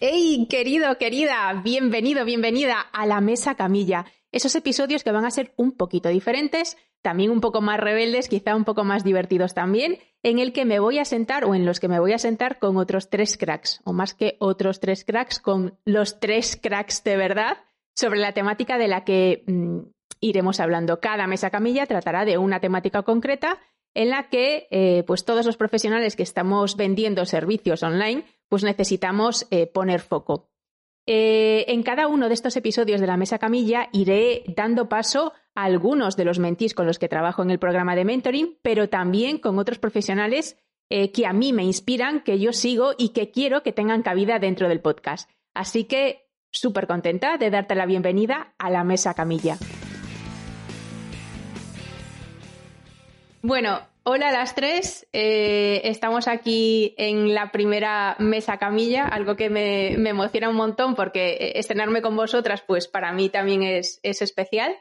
¡Hey, querido, querida! Bienvenido, bienvenida a la Mesa Camilla. Esos episodios que van a ser un poquito diferentes, también un poco más rebeldes, quizá un poco más divertidos también, en el que me voy a sentar o en los que me voy a sentar con otros tres cracks, o más que otros tres cracks, con los tres cracks de verdad sobre la temática de la que mm, iremos hablando. Cada Mesa Camilla tratará de una temática concreta en la que eh, pues todos los profesionales que estamos vendiendo servicios online pues necesitamos eh, poner foco. Eh, en cada uno de estos episodios de la Mesa Camilla iré dando paso a algunos de los mentís con los que trabajo en el programa de mentoring, pero también con otros profesionales que a mí me inspiran, que yo sigo y que quiero que tengan cabida dentro del podcast. Así que súper contenta de darte la bienvenida a la Mesa Camilla. Bueno, hola a las tres. Eh, estamos aquí en la primera mesa camilla, algo que me, emociona un montón porque eh, estrenarme con vosotras, pues para mí también es, especial.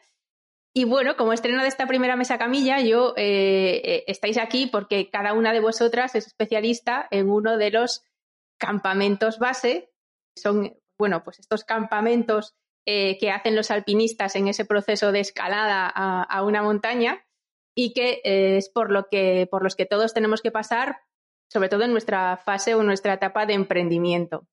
Y bueno, como estreno de esta primera mesa camilla, yo eh, estáis aquí porque cada una de vosotras es especialista en uno de los campamentos base. Son, bueno, pues estos campamentos que hacen los alpinistas en ese proceso de escalada a una montaña y que es por, lo que, por los que todos tenemos que pasar, sobre todo en nuestra fase o nuestra etapa de emprendimiento.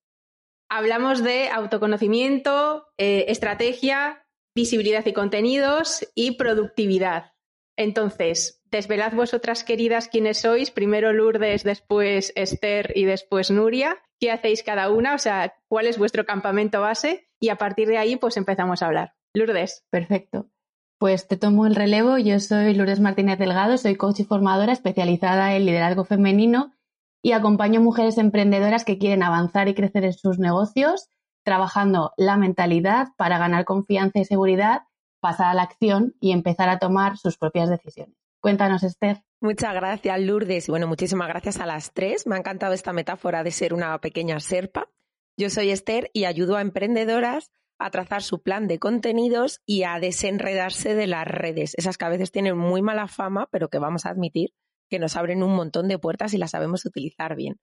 Hablamos de autoconocimiento, eh, estrategia, visibilidad y contenidos y productividad. Entonces, desvelad vosotras queridas quiénes sois, primero Lourdes, después Esther y después Nuria, qué hacéis cada una, o sea, cuál es vuestro campamento base y a partir de ahí pues empezamos a hablar. Lourdes. Perfecto. Pues te tomo el relevo. Yo soy Lourdes Martínez Delgado, soy coach y formadora especializada en liderazgo femenino y acompaño mujeres emprendedoras que quieren avanzar y crecer en sus negocios, trabajando la mentalidad para ganar confianza y seguridad, pasar a la acción y empezar a tomar sus propias decisiones. Cuéntanos, Esther. Muchas gracias, Lourdes. Y bueno, muchísimas gracias a las tres. Me ha encantado esta metáfora de ser una pequeña serpa. Yo soy Esther y ayudo a emprendedoras a trazar su plan de contenidos y a desenredarse de las redes, esas que a veces tienen muy mala fama, pero que vamos a admitir que nos abren un montón de puertas y las sabemos utilizar bien.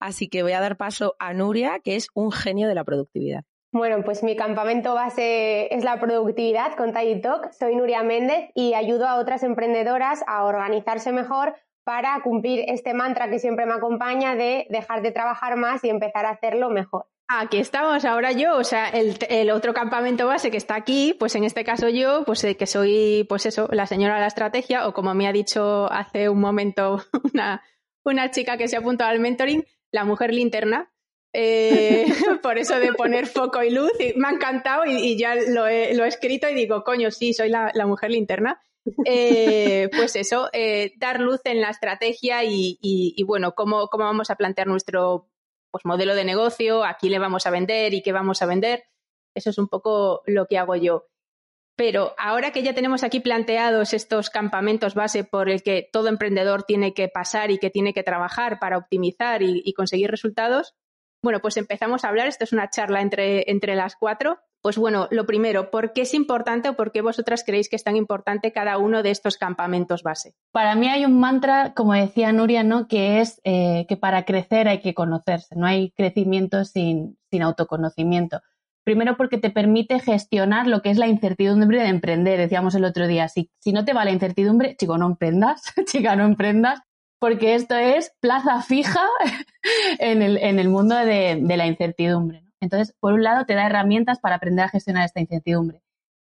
Así que voy a dar paso a Nuria, que es un genio de la productividad. Bueno, pues mi campamento base es la productividad con Tidy Talk. Soy Nuria Méndez y ayudo a otras emprendedoras a organizarse mejor para cumplir este mantra que siempre me acompaña de dejar de trabajar más y empezar a hacerlo mejor. Aquí estamos, ahora yo, o sea, el, otro campamento base que está aquí, pues en este caso yo, pues eh, que soy, pues eso, la señora de la estrategia, o como me ha dicho hace un momento una, una chica que se ha apuntado al mentoring, la mujer linterna, eh, por eso de poner foco y luz, y me ha encantado y, ya lo he, lo he, escrito y digo, coño, sí, soy la, mujer linterna. Eh, pues eso, dar luz en la estrategia y, y, bueno, cómo, cómo vamos a plantear nuestro pues, modelo de negocio, aquí le vamos a vender y qué vamos a vender. Eso es un poco lo que hago yo. Pero ahora que ya tenemos aquí planteados estos campamentos base por el que todo emprendedor tiene que pasar y que tiene que trabajar para optimizar y conseguir resultados, bueno, pues empezamos a hablar. Esto es una charla entre, entre las cuatro. Pues bueno, lo primero, ¿por qué es importante o por qué vosotras creéis que es tan importante cada uno de estos campamentos base? Para mí hay un mantra, como decía Nuria, ¿no? que es eh, que para crecer hay que conocerse, no hay crecimiento sin, sin autoconocimiento. Primero porque te permite gestionar lo que es la incertidumbre de emprender. Decíamos el otro día, si, si no te va la incertidumbre, chico, no emprendas, chica, no emprendas, porque esto es plaza fija en el, en el mundo de, la incertidumbre. Entonces, por un lado, te da herramientas para aprender a gestionar esta incertidumbre.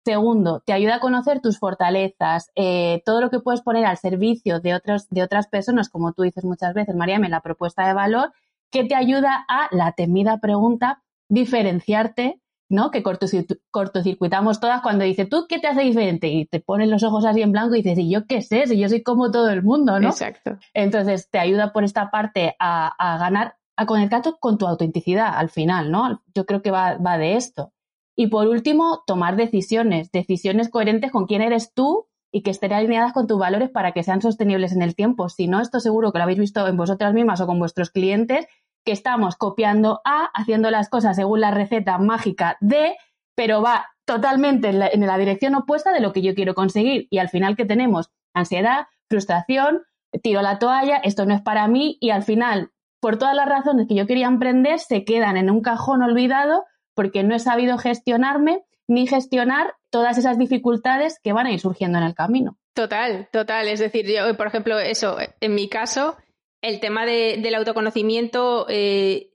Segundo, te ayuda a conocer tus fortalezas, eh, todo lo que puedes poner al servicio de, otros, de otras personas, como tú dices muchas veces, Mariame, la propuesta de valor, que te ayuda a, la temida pregunta, diferenciarte ¿no? Que cortocircuitamos todas cuando dice, ¿tú qué te hace diferente? Y te pones los ojos así en blanco y dices, ¿y yo qué sé? Si yo soy como todo el mundo, ¿no? Exacto. Entonces, te ayuda por esta parte a, ganar, a conectar con tu autenticidad al final, ¿no? Yo creo que va, va de esto. Y por último, tomar decisiones, decisiones coherentes con quién eres tú y que estén alineadas con tus valores para que sean sostenibles en el tiempo. Si no, esto seguro que lo habéis visto en vosotras mismas o con vuestros clientes que estamos copiando A, haciendo las cosas según la receta mágica de, pero va totalmente en la, dirección opuesta de lo que yo quiero conseguir. Y al final, que tenemos? Ansiedad, frustración, tiro la toalla, esto no es para mí y al final por todas las razones que yo quería emprender, se quedan en un cajón olvidado porque no he sabido gestionarme ni gestionar todas esas dificultades que van a ir surgiendo en el camino. Total, total. Es decir, yo, por ejemplo, eso, en mi caso, el tema del autoconocimiento eh,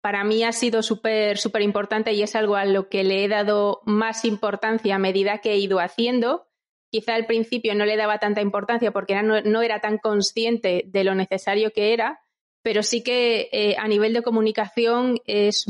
para mí ha sido súper, súper importante y es algo a lo que le he dado más importancia a medida que he ido haciendo. Quizá al principio no le daba tanta importancia porque no, era tan consciente de lo necesario que era, pero sí que eh, a nivel de comunicación es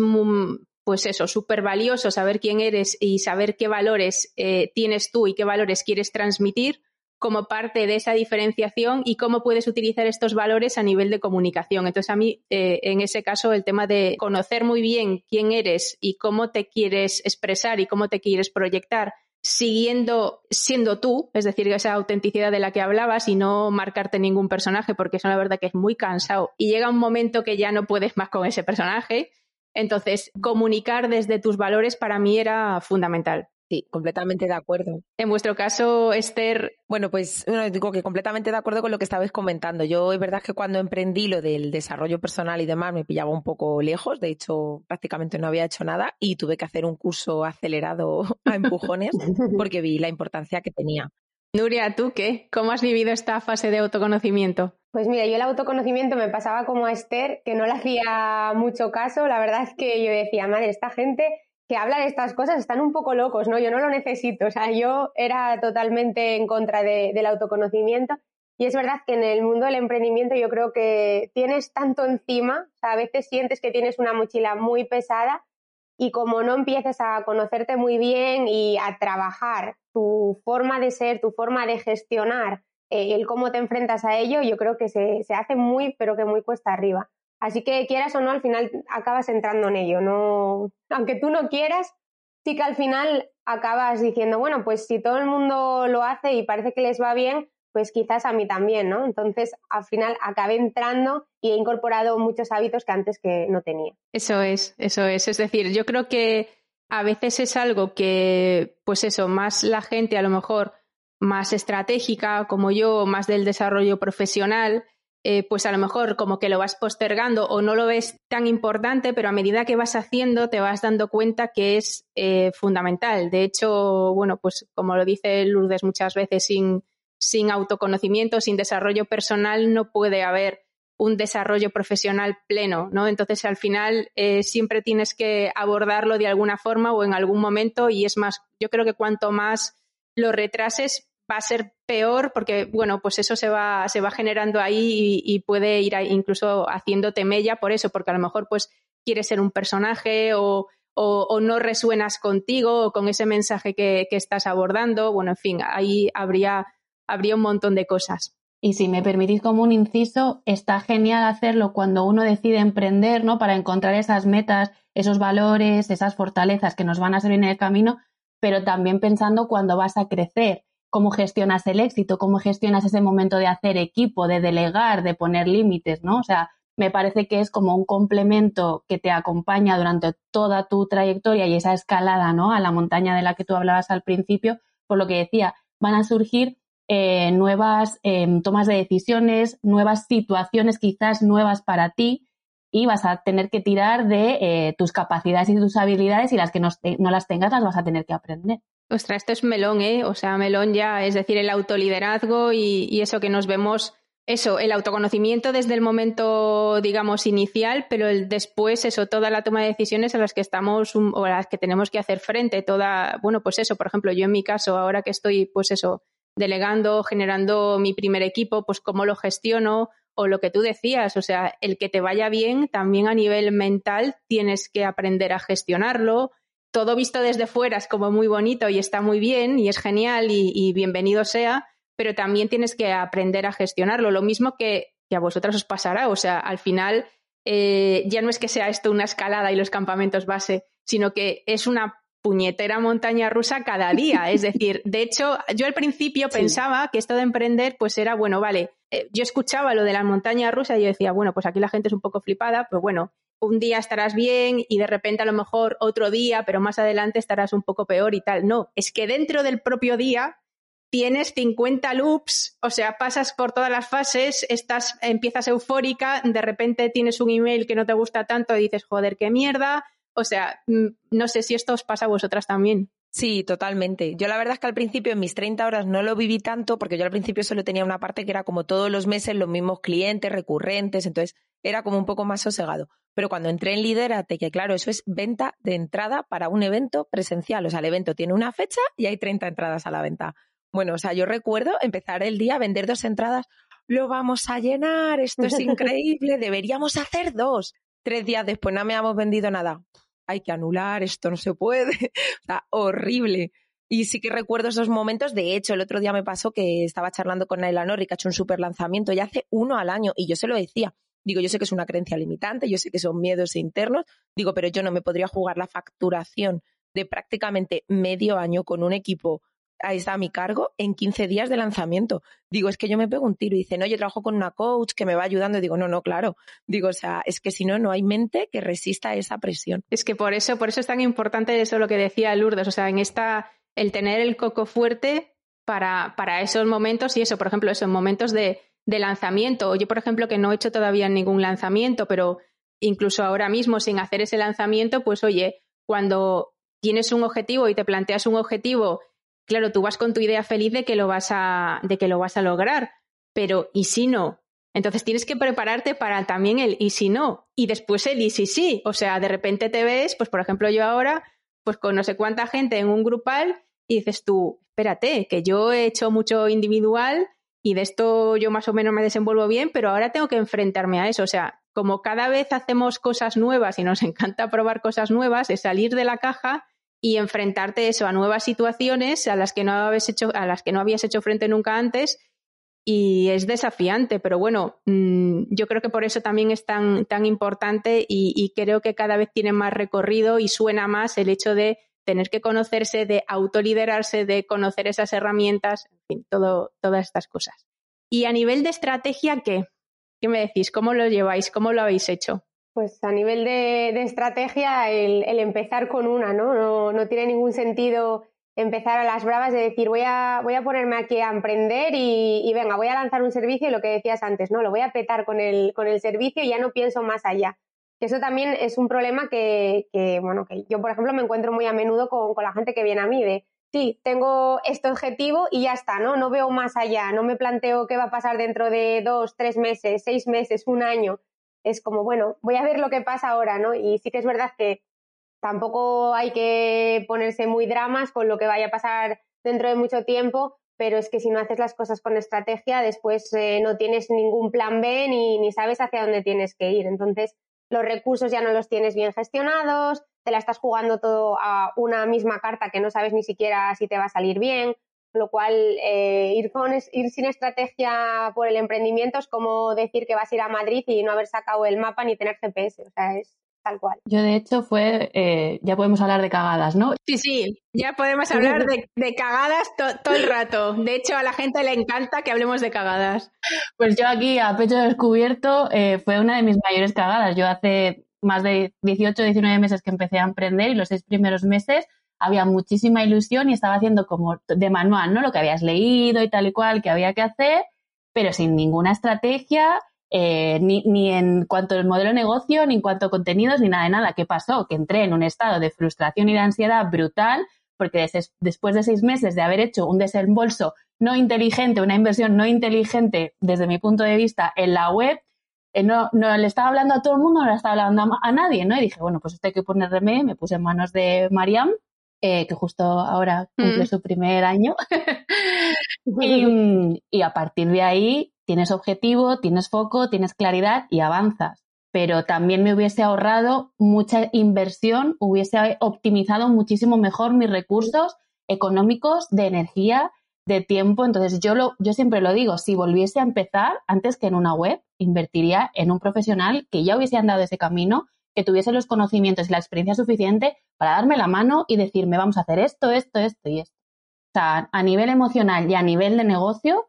pues eso, súper valioso saber quién eres y saber qué valores eh, tienes tú y qué valores quieres transmitir como parte de esa diferenciación y cómo puedes utilizar estos valores a nivel de comunicación. Entonces, a mí, eh, en ese caso, el tema de conocer muy bien quién eres y cómo te quieres expresar y cómo te quieres proyectar siguiendo siendo tú, es decir, esa autenticidad de la que hablabas y no marcarte ningún personaje, porque eso la verdad que es muy cansado. Y llega un momento que ya no puedes más con ese personaje. Entonces, comunicar desde tus valores para mí era fundamental. Sí, completamente de acuerdo. En vuestro caso, Esther. Bueno, pues digo que completamente de acuerdo con lo que estabais comentando. Yo es verdad que cuando emprendí lo del desarrollo personal y demás me pillaba un poco lejos. De hecho, prácticamente no había hecho nada y tuve que hacer un curso acelerado a empujones porque vi la importancia que tenía. Nuria, ¿tú qué? ¿Cómo has vivido esta fase de autoconocimiento? Pues mira, yo el autoconocimiento me pasaba como a Esther, que no le hacía mucho caso. La verdad es que yo decía, madre, esta gente que habla de estas cosas están un poco locos, ¿no? Yo no lo necesito, o sea, yo era totalmente en contra del autoconocimiento y es verdad que en el mundo del emprendimiento yo creo que tienes tanto encima, o sea, a veces sientes que tienes una mochila muy pesada y como no empieces a conocerte muy bien y a trabajar tu forma de ser, tu forma de gestionar, eh, el cómo te enfrentas a ello, yo creo que se, se hace muy, pero que muy cuesta arriba. Así que quieras o no, al final acabas entrando en ello. No, aunque tú no quieras, sí que al final acabas diciendo, bueno, pues si todo el mundo lo hace y parece que les va bien, pues quizás a mí también, ¿no? Entonces, al final acabé entrando y he incorporado muchos hábitos que antes que no tenía. Eso es, eso es. Es decir, yo creo que a veces es algo que, pues eso, más la gente a lo mejor más estratégica como yo, más del desarrollo profesional, eh, pues a lo mejor como que lo vas postergando o no lo ves tan importante, pero a medida que vas haciendo te vas dando cuenta que es eh, fundamental. De hecho, bueno, pues como lo dice Lourdes muchas veces, sin, sin autoconocimiento, sin desarrollo personal, no puede haber un desarrollo profesional pleno, ¿no? Entonces, al final, eh, siempre tienes que abordarlo de alguna forma o en algún momento y es más, yo creo que cuanto más lo retrases, va a ser peor porque, bueno, pues eso se va, se va generando ahí y, puede ir incluso haciéndote mella por eso, porque a lo mejor pues quieres ser un personaje o, o, no resuenas contigo o con ese mensaje que, que, estás abordando. Bueno, en fin, ahí habría, habría un montón de cosas. Y si me permitís como un inciso, está genial hacerlo cuando uno decide emprender, ¿no? Para encontrar esas metas, esos valores, esas fortalezas que nos van a servir en el camino, pero también pensando cuando vas a crecer cómo gestionas el éxito, cómo gestionas ese momento de hacer equipo, de delegar, de poner límites, ¿no? O sea, me parece que es como un complemento que te acompaña durante toda tu trayectoria y esa escalada, ¿no? A la montaña de la que tú hablabas al principio, por lo que decía, van a surgir eh, nuevas em, tomas de decisiones, nuevas situaciones quizás nuevas para ti y vas a tener que tirar de eh, tus capacidades y tus habilidades y las que no, no las tengas las vas a tener que aprender. Ostras, esto es melón, ¿eh? O sea, melón ya, es decir, el autoliderazgo y, eso que nos vemos, eso, el autoconocimiento desde el momento, digamos, inicial, pero el después, eso, toda la toma de decisiones a las que estamos o a las que tenemos que hacer frente, toda, bueno, pues eso, por ejemplo, yo en mi caso, ahora que estoy, pues eso, delegando, generando mi primer equipo, pues cómo lo gestiono o lo que tú decías, o sea, el que te vaya bien, también a nivel mental tienes que aprender a gestionarlo, todo visto desde fuera es como muy bonito y está muy bien y es genial y, bienvenido sea, pero también tienes que aprender a gestionarlo. Lo mismo que, a vosotras os pasará. O sea, al final eh, ya no es que sea esto una escalada y los campamentos base, sino que es una puñetera montaña rusa cada día. Es decir, de hecho, yo al principio pensaba que esto de emprender, pues era, bueno, vale, eh, yo escuchaba lo de la montaña rusa y yo decía, bueno, pues aquí la gente es un poco flipada, pues bueno, un día estarás bien y de repente a lo mejor otro día, pero más adelante estarás un poco peor y tal. No, es que dentro del propio día tienes 50 loops, o sea, pasas por todas las fases, estás, empiezas eufórica, de repente tienes un email que no te gusta tanto y dices, joder, qué mierda. O sea, mm, no sé si esto os pasa a vosotras también. Sí, totalmente. Yo la verdad es que al principio en mis 30 horas no lo viví tanto porque yo al principio solo tenía una parte que era como todos los meses los mismos clientes recurrentes, entonces era como un poco más sosegado. Pero cuando entré en Lidérate, que claro, eso es venta de entrada para un evento presencial, o sea, el evento tiene una fecha y hay 30 entradas a la venta. Bueno, o sea, yo recuerdo empezar el día a vender dos entradas, lo vamos a llenar, esto es increíble, deberíamos hacer dos. Tres días después no me hemos vendido nada hay que anular, esto no se puede, está horrible. Y sí que recuerdo esos momentos. De hecho, el otro día me pasó que estaba charlando con Naila Norri, que ha hecho un super lanzamiento y hace uno al año. Y yo se lo decía. Digo, yo sé que es una creencia limitante, yo sé que son miedos internos. Digo, pero yo no me podría jugar la facturación de prácticamente medio año con un equipo está a mi cargo en 15 días de lanzamiento. Digo, es que yo me pego un tiro y dice, no, yo trabajo con una coach que me va ayudando. Digo, no, no, claro. Digo, o sea, es que si no, no hay mente que resista esa presión. Es que por eso, por eso es tan importante eso lo que decía Lourdes, o sea, en esta, el tener el coco fuerte para, para esos momentos y eso, por ejemplo, esos momentos de, de lanzamiento. Yo, por ejemplo, que no he hecho todavía ningún lanzamiento, pero incluso ahora mismo sin hacer ese lanzamiento, pues oye, cuando tienes un objetivo y te planteas un objetivo claro, tú vas con tu idea feliz de que lo vas a, de que lo vas a lograr, pero ¿y si no? Entonces tienes que prepararte para también el y si no, y después el y si sí. O sea, de repente te ves, pues por ejemplo yo ahora, pues con no sé cuánta gente en un grupal y dices tú, espérate, que yo he hecho mucho individual y de esto yo más o menos me desenvuelvo bien, pero ahora tengo que enfrentarme a eso. O sea, como cada vez hacemos cosas nuevas y nos encanta probar cosas nuevas, es salir de la caja y enfrentarte eso a nuevas situaciones a las que no habías hecho, a las que no habías hecho frente nunca antes y es desafiante, pero bueno, mm, yo creo que por eso también es tan, tan importante y, creo que cada vez tiene más recorrido y suena más el hecho de tener que conocerse, de autoliderarse, de conocer esas herramientas, en fin, todo, todas estas cosas. Y a nivel de estrategia, ¿qué? ¿Qué me decís? ¿Cómo lo lleváis? ¿Cómo lo habéis hecho? Pues a nivel de, estrategia, el, empezar con una, ¿no? ¿no? tiene ningún sentido empezar a las bravas de decir voy a, voy a ponerme aquí a emprender y, venga, voy a lanzar un servicio lo que decías antes, ¿no? Lo voy a petar con el, con el servicio y ya no pienso más allá. Eso también es un problema que, bueno, que yo, por ejemplo, me encuentro muy a menudo con, con la gente que viene a mí de, sí, tengo este objetivo y ya está, ¿no? No veo más allá, no me planteo qué va a pasar dentro de dos, tres meses, seis meses, un año es como, bueno, voy a ver lo que pasa ahora, ¿no? Y sí que es verdad que tampoco hay que ponerse muy dramas con lo que vaya a pasar dentro de mucho tiempo, pero es que si no haces las cosas con estrategia, después eh, no tienes ningún plan B ni, ni sabes hacia dónde tienes que ir. Entonces, los recursos ya no los tienes bien gestionados, te la estás jugando todo a una misma carta que no sabes ni siquiera si te va a salir bien, lo cual, eh, ir, con, ir sin estrategia por el emprendimiento es como decir que vas a ir a Madrid y no haber sacado el mapa ni tener GPS. O sea, es tal cual. Yo, de hecho, fue. Eh, ya podemos hablar de cagadas, ¿no? Sí, sí, ya podemos hablar de, cagadas todo el rato. De hecho, a la gente le encanta que hablemos de cagadas. Pues yo aquí, a pecho descubierto, eh, fue una de mis mayores cagadas. Yo hace más de 18, 19 meses que empecé a emprender y los seis primeros meses había muchísima ilusión y estaba haciendo como de manual, ¿no? Lo que habías leído y tal y cual que había que hacer, pero sin ninguna estrategia, eh, ni, ni, en cuanto al modelo de negocio, ni en cuanto a contenidos, ni nada de nada. ¿Qué pasó? Que entré en un estado de frustración y de ansiedad brutal, porque después de seis meses de haber hecho un desembolso no inteligente, una inversión no inteligente desde mi punto de vista en la web, eh, no, no le estaba hablando a todo el mundo, no le estaba hablando a, nadie, ¿no? Y dije, bueno, pues esto hay que poner remedio, me puse en manos de Mariam eh, que justo ahora cumple mm. su primer año. y, a partir de ahí tienes objetivo, tienes foco, tienes claridad y avanzas. Pero también me hubiese ahorrado mucha inversión, hubiese optimizado muchísimo mejor mis recursos económicos, de energía, de tiempo. Entonces yo, lo, siempre lo digo, si volviese a empezar antes que en una web, invertiría en un profesional que ya hubiese andado ese camino que tuviese los conocimientos y la experiencia suficiente para darme la mano y decirme, vamos a hacer esto, esto, esto y esto. O sea, a nivel emocional y a nivel de negocio,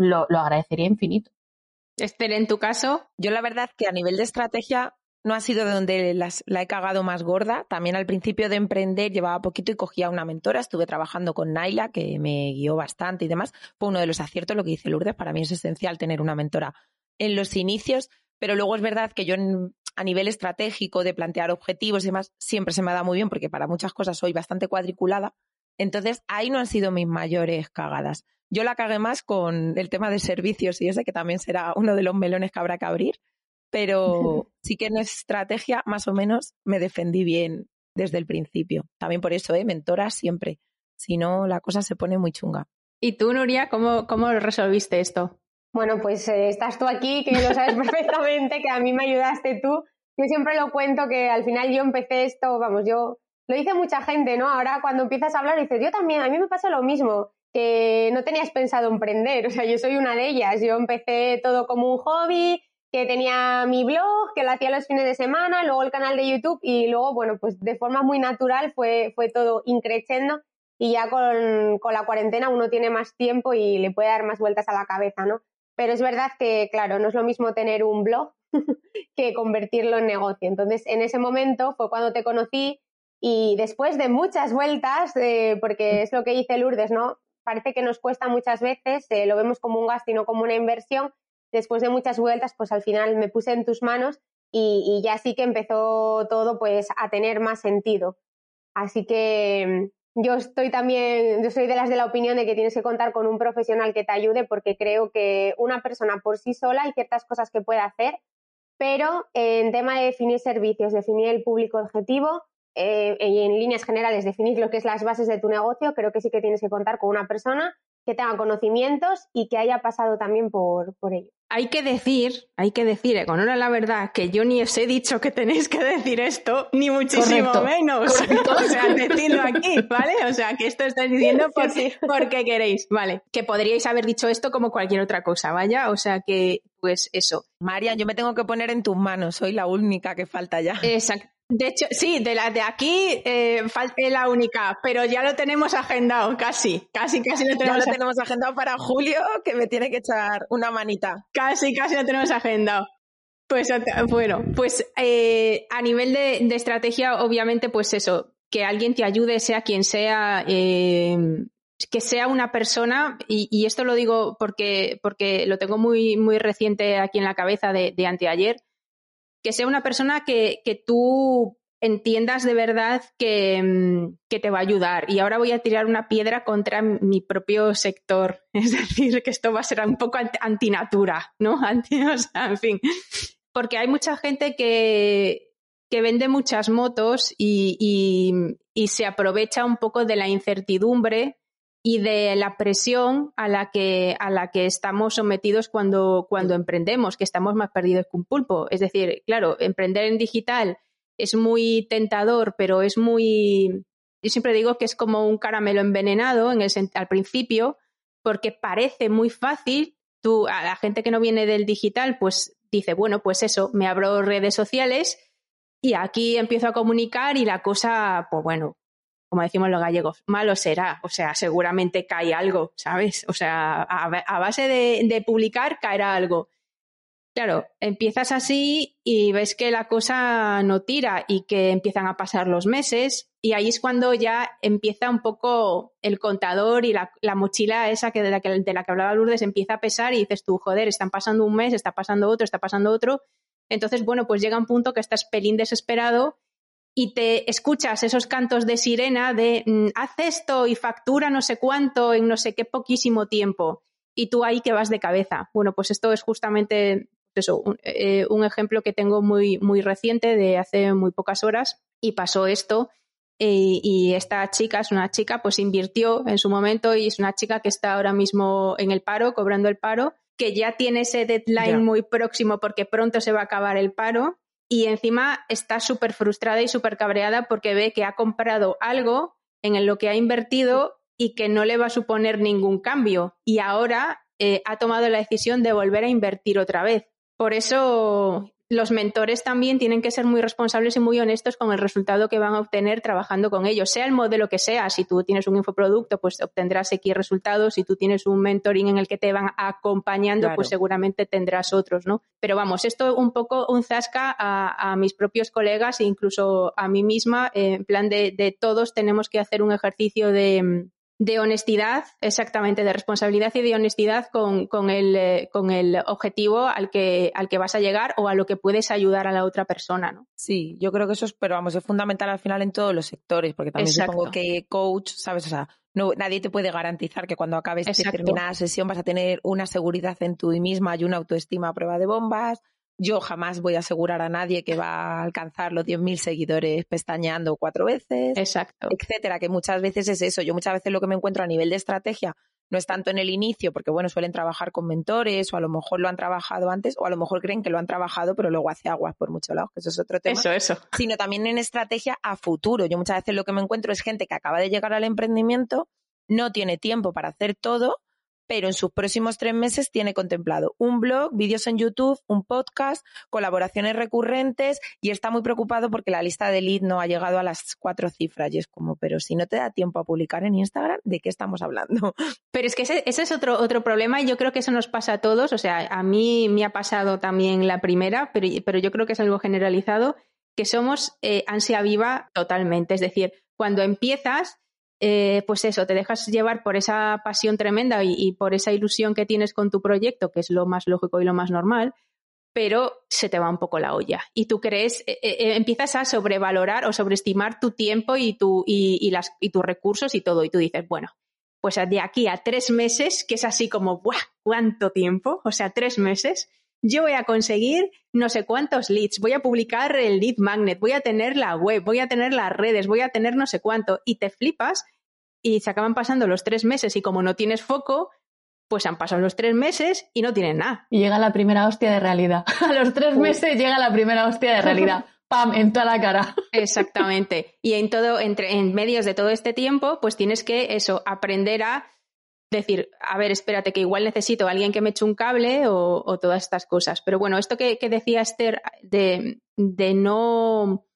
lo, agradecería infinito. Esther, en tu caso. Yo la verdad que a nivel de estrategia no ha sido de donde la he cagado más gorda. También al principio de emprender llevaba poquito y cogía una mentora. Estuve trabajando con Naila, que me guió bastante y demás. Fue uno de los aciertos lo que dice Lourdes. Para mí es esencial tener una mentora en los inicios, pero luego es verdad que yo a nivel estratégico de plantear objetivos y demás siempre se me ha dado muy bien porque para muchas cosas soy bastante cuadriculada. Entonces ahí no han sido mis mayores cagadas. Yo la cagué más con el tema de servicios y ese que también será uno de los melones que habrá que abrir pero sí que en estrategia más o menos me defendí bien desde el principio. También por eso, ¿eh? mentora siempre. Si no, la cosa se pone muy chunga. ¿Y tú, Nuria, cómo, cómo resolviste esto? Bueno, pues eh, estás tú aquí, que lo sabes perfectamente, que a mí me ayudaste tú. Yo siempre lo cuento que al final yo empecé esto, vamos, yo lo dice mucha gente, ¿no? Ahora cuando empiezas a hablar dices, yo también, a mí me pasa lo mismo, que no tenías pensado emprender, o sea, yo soy una de ellas, yo empecé todo como un hobby, que tenía mi blog, que lo hacía los fines de semana, luego el canal de YouTube y luego, bueno, pues de forma muy natural fue, fue todo increciendo y ya con, con la cuarentena uno tiene más tiempo y le puede dar más vueltas a la cabeza, ¿no? Pero es verdad que, claro, no es lo mismo tener un blog que convertirlo en negocio. Entonces, en ese momento fue cuando te conocí y después de muchas vueltas, eh, porque es lo que dice Lourdes, ¿no? Parece que nos cuesta muchas veces, eh, lo vemos como un gasto y no como una inversión, después de muchas vueltas, pues al final me puse en tus manos y, ya sí que empezó todo pues a tener más sentido. Así que mm, yo estoy también, yo soy de las de la opinión de que tienes que contar con un profesional que te ayude porque creo que una persona por sí sola hay ciertas cosas que puede hacer, pero en tema de definir servicios, definir el público objetivo eh, y en líneas generales definir lo que es las bases de tu negocio, creo que sí que tienes que contar con una persona que tenga conocimientos y que haya pasado también por, por ello. Hay que decir, hay que decir, eh, con la verdad, que yo ni os he dicho que tenéis que decir esto, ni muchísimo menos. O sea, decidlo aquí, ¿vale? O sea, que esto estáis diciendo por, porque queréis, ¿vale? Que podríais haber dicho esto como cualquier otra cosa, ¿vaya? O sea, que, pues eso. María, yo me tengo que poner en tus manos, soy la única que falta ya. Exacto. De hecho, sí, de la de aquí eh, la única, pero ya lo tenemos agendado, casi, casi, casi lo tenemos. Ya lo tenemos agendado para julio, que me tiene que echar una manita. Casi, casi lo tenemos agendado. Pues bueno, pues eh, a nivel de, estrategia, obviamente, pues eso, que alguien te ayude, sea quien sea, eh, que sea una persona, y, esto lo digo porque, porque lo tengo muy, muy reciente aquí en la cabeza de, de anteayer que sea una persona que, que tú entiendas de verdad que, mm, que, te va a ayudar. Y ahora voy a tirar una piedra contra mi propio sector. Es decir, que esto va a ser un poco antinatura, ¿no? Anti, o sea, en fin. Porque hay mucha gente que, que vende muchas motos y, y, y, se aprovecha un poco de la incertidumbre y de la presión a la que, a la que estamos sometidos cuando, cuando emprendemos, que estamos más perdidos que un pulpo. Es decir, claro, emprender en digital es muy tentador, pero es muy. Yo siempre digo que es como un caramelo envenenado en el, al principio, porque parece muy fácil. Tú, a la gente que no viene del digital, pues dice, bueno, pues eso, me abro redes sociales y aquí empiezo a comunicar y la cosa, pues bueno, como decimos los gallegos, malo será. O sea, seguramente cae algo, ¿sabes? O sea, a, base de, publicar caerá algo. Claro, empiezas así y ves que la cosa no tira y que empiezan a pasar los meses y ahí es cuando ya empieza un poco el contador y la, mochila esa que de, la que de la que hablaba Lourdes empieza a pesar y dices tú, joder, están pasando un mes, está pasando otro, está pasando otro. Entonces, bueno, pues llega un punto que estás pelín desesperado y te escuchas esos cantos de sirena de mm, haz esto y factura no sé cuánto en no sé qué poquísimo tiempo y tú ahí que vas de cabeza. Bueno, pues esto es justamente eso, un, eh, ejemplo que tengo muy, muy reciente de hace muy pocas horas. Y pasó esto eh, y esta chica es una chica pues invirtió en su momento y es una chica que está ahora mismo en el paro, cobrando el paro, que ya tiene ese deadline muy próximo porque pronto se va a acabar el paro y encima está súper frustrada y súper cabreada porque ve que ha comprado algo en lo que ha invertido y que no le va a suponer ningún cambio. Y ahora eh, ha tomado la decisión de volver a invertir otra vez. Por eso los mentores también tienen que ser muy responsables y muy honestos con el resultado que van a obtener trabajando con ellos, sea el modelo que sea. Si tú tienes un infoproducto, pues obtendrás X resultados. Si tú tienes un mentoring en el que te van acompañando, pues seguramente tendrás otros, ¿no? Pero vamos, esto un poco un zasca a, mis propios colegas e incluso a mí misma, en plan de todos tenemos que hacer un ejercicio de de honestidad, exactamente, de responsabilidad y de honestidad con, con, el, eh, con el objetivo al que, al que vas a llegar o a lo que puedes ayudar a la otra persona, ¿no? Sí, yo creo que eso es, pero vamos, es fundamental al final en todos los sectores, porque también supongo que coach, ¿sabes? O sea, no, nadie te puede garantizar que cuando acabes determinada sesión vas a tener una seguridad en tú misma y una autoestima a prueba de bombas, yo jamás voy a asegurar a nadie que va a alcanzar los 10.000 seguidores pestañeando cuatro veces, Exacto. etcétera, que muchas veces es eso. Yo muchas veces lo que me encuentro a nivel de estrategia no es tanto en el inicio, porque bueno, suelen trabajar con mentores o a lo mejor lo han trabajado antes o a lo mejor creen que lo han trabajado pero luego hace aguas por muchos lados, que eso es otro tema. Eso, eso. Sino también en estrategia a futuro. Yo muchas veces lo que me encuentro es gente que acaba de llegar al emprendimiento, no tiene tiempo para hacer todo pero en sus próximos tres meses tiene contemplado un blog, vídeos en YouTube, un podcast, colaboraciones recurrentes y está muy preocupado porque la lista de lead no ha llegado a las cuatro cifras. Y es como, pero si no te da tiempo a publicar en Instagram, ¿de qué estamos hablando? Pero es que ese, es otro, otro problema y yo creo que eso nos pasa a todos. O sea, a mí me ha pasado también la primera, pero, pero yo creo que es algo generalizado, que somos eh, ansia viva totalmente. Es decir, cuando empiezas eh, pues eso, te dejas llevar por esa pasión tremenda y, por esa ilusión que tienes con tu proyecto, que es lo más lógico y lo más normal, pero se te va un poco la olla. Y tú crees, eh, eh, empiezas a sobrevalorar o sobreestimar tu tiempo y, tu, y, y tus recursos y todo. Y tú dices, bueno, pues de aquí a tres meses, que es así como, ¡buah! ¿Cuánto tiempo? O sea, tres meses yo voy a conseguir no sé cuántos leads, voy a publicar el lead magnet, voy a tener la web, voy a tener las redes, voy a tener no sé cuánto, y te flipas y se acaban pasando los tres meses y como no tienes foco, pues han pasado los tres meses y no tienen nada. Y llega la primera hostia de realidad. A los tres meses llega la primera hostia de realidad. ¡Pam! En toda la cara. Exactamente. Y en todo, entre, en medios de todo este tiempo, pues tienes que eso, aprender a decir, a ver, espérate, que igual necesito a alguien que me eche un cable o, todas estas cosas. Pero bueno, esto que, decía Esther de, no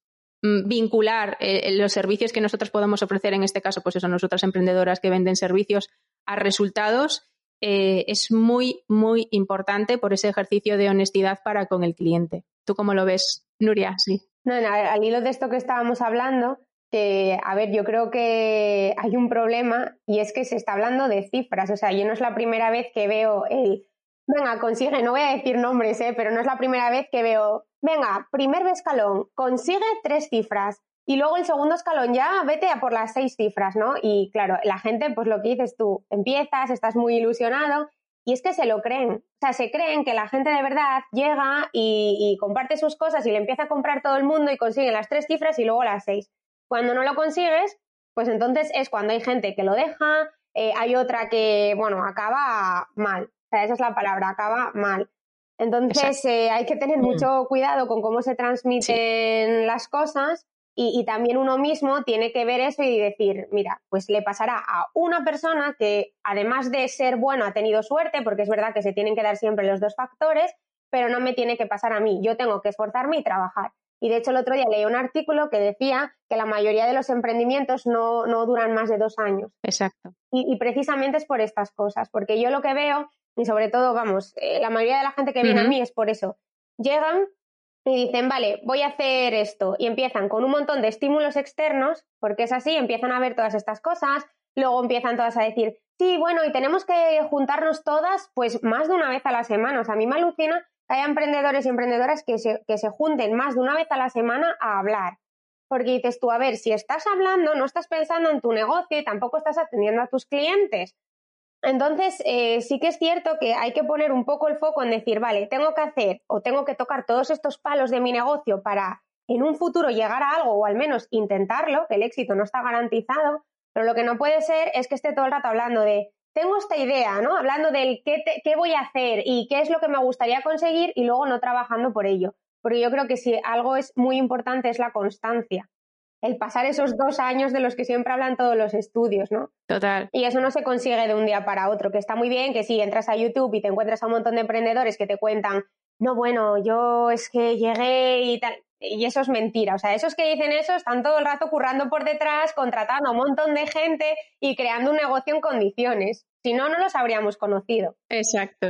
mm, vincular eh, los servicios que nosotros podamos ofrecer, en este caso, pues eso, nosotras emprendedoras que venden servicios a resultados, eh, es muy, muy importante por ese ejercicio de honestidad para con el cliente. ¿Tú cómo lo ves, Nuria? Sí. No, no, al hilo de esto que estábamos hablando, que, a ver, yo creo que hay un problema y es que se está hablando de cifras. O sea, yo no es la primera vez que veo el, venga, consigue, no voy a decir nombres, ¿eh? pero no es la primera vez que veo, venga, primer escalón, consigue tres cifras. Y luego el segundo escalón ya vete a por las seis cifras, ¿no? Y claro, la gente, pues lo que dices tú, empiezas, estás muy ilusionado y es que se lo creen. O sea, se creen que la gente de verdad llega y, y, comparte sus cosas y le empieza a comprar todo el mundo y consigue las tres cifras y luego las seis. Cuando no lo consigues, pues entonces es cuando hay gente que lo deja, eh, hay otra que, bueno, acaba mal. O sea, esa es la palabra, acaba mal. Entonces eh, hay que tener mm. mucho cuidado con cómo se transmiten las cosas y, y, también uno mismo tiene que ver eso y decir, mira, pues le pasará a una persona que además de ser bueno ha tenido suerte, porque es verdad que se tienen que dar siempre los dos factores, pero no me tiene que pasar a mí. Yo tengo que esforzarme y trabajar. Y de hecho el otro día leí un artículo que decía que la mayoría de los emprendimientos no, duran más de dos años. Exacto. Y, precisamente es por estas cosas, porque yo lo que veo, y sobre todo, vamos, eh, la mayoría de la gente que viene a mí es por eso. Llegan y dicen, vale, voy a hacer esto. Y empiezan con un montón de estímulos externos, porque es así, empiezan a ver todas estas cosas, luego empiezan todas a decir, sí, bueno, y tenemos que juntarnos todas, pues más de una vez a la semana. O sea, a mí me alucina hay emprendedores y emprendedoras que se, que se junten más de una vez a la semana a hablar. Porque dices tú, a ver, si estás hablando, no estás pensando en tu negocio y tampoco estás atendiendo a tus clientes. Entonces, eh, sí que es cierto que hay que poner un poco el foco en decir, vale, tengo que hacer o tengo que tocar todos estos palos de mi negocio para en un futuro llegar a algo o al menos intentarlo, que el éxito no está garantizado, pero lo que no puede ser es que esté todo el rato hablando de tengo esta idea, ¿no? Hablando del qué, qué voy a hacer y qué es lo que me gustaría conseguir y luego no trabajando por ello. Porque yo creo que si algo es muy importante es la constancia. El pasar esos dos años de los que siempre hablan todos los estudios, ¿no? Total. Y eso no se consigue de un día para otro, que está muy bien que si entras a YouTube y te encuentras a un montón de emprendedores que te cuentan no, bueno, yo es que llegué y tal. Y eso es mentira. O sea, esos que dicen eso están todo el rato currando por detrás, contratando a un montón de gente y creando un negocio en condiciones. Si no, no los habríamos conocido. Exacto.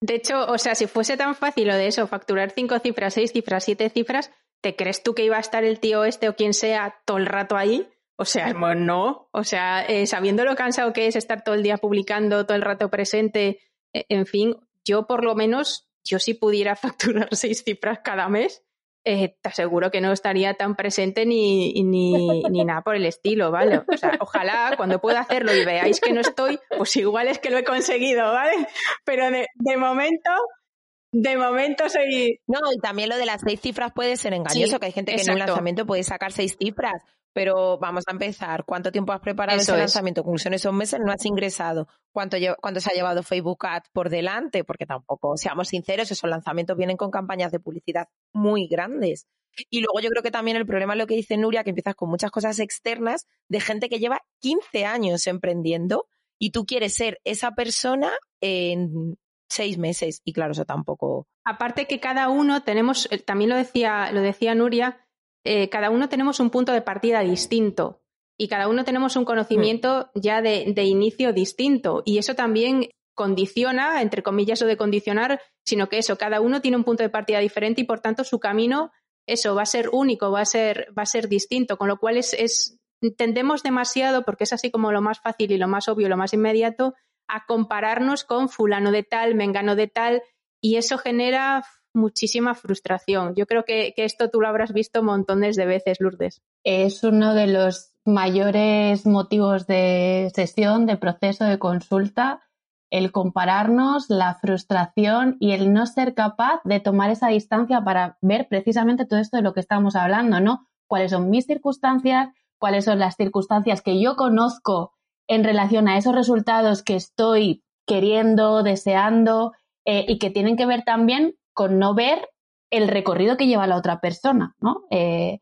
De hecho, o sea, si fuese tan fácil lo de eso, facturar cinco cifras, seis cifras, siete cifras, ¿te crees tú que iba a estar el tío este o quien sea todo el rato ahí? O sea, no. O sea, eh, sabiendo lo cansado que es estar todo el día publicando, todo el rato presente, eh, en fin, yo por lo menos, yo si pudiera facturar seis cifras cada mes, eh, te aseguro que no estaría tan presente ni, ni, ni, nada por el estilo, ¿vale? O sea, ojalá cuando pueda hacerlo y veáis que no estoy, pues igual es que lo he conseguido, ¿vale? Pero de, de momento, de momento soy. No, y también lo de las seis cifras puede ser engañoso, que hay gente que en un lanzamiento puede sacar seis cifras. Pero vamos a empezar. ¿Cuánto tiempo has preparado ese lanzamiento? Conclusión, esos meses no has ingresado. ¿Cuánto, ¿Cuánto se ha llevado Facebook Ads por delante? Porque tampoco, seamos sinceros, esos lanzamientos vienen con campañas de publicidad muy grandes. Y luego yo creo que también el problema es lo que dice Nuria, que empiezas con muchas cosas externas de gente que lleva 15 años emprendiendo y tú quieres ser esa persona en seis meses. Y claro, eso tampoco. Aparte que cada uno tenemos, eh, también lo decía, lo decía Nuria, eh, cada uno tenemos un punto de partida distinto y cada uno tenemos un conocimiento mm. ya de, de, inicio distinto. Y eso también condiciona, entre comillas, o de condicionar, sino que eso, cada uno tiene un punto de partida diferente y por tanto su camino, eso, va a ser único, va a ser, va a ser distinto, con lo cual es, es tendemos demasiado, porque es así como lo más fácil y lo más obvio, lo más inmediato, a compararnos con fulano de tal, mengano de tal, y eso genera muchísima frustración. Yo creo que, esto tú lo habrás visto montones de veces, Lourdes. Es uno de los mayores motivos de sesión, de proceso, de consulta, el compararnos, la frustración y el no ser capaz de tomar esa distancia para ver precisamente todo esto de lo que estamos hablando, ¿no? ¿Cuáles son mis circunstancias? ¿Cuáles son las circunstancias que yo conozco en relación a esos resultados que estoy queriendo, deseando eh, y que tienen que ver también con no ver el recorrido que lleva la otra persona, ¿no? Eh,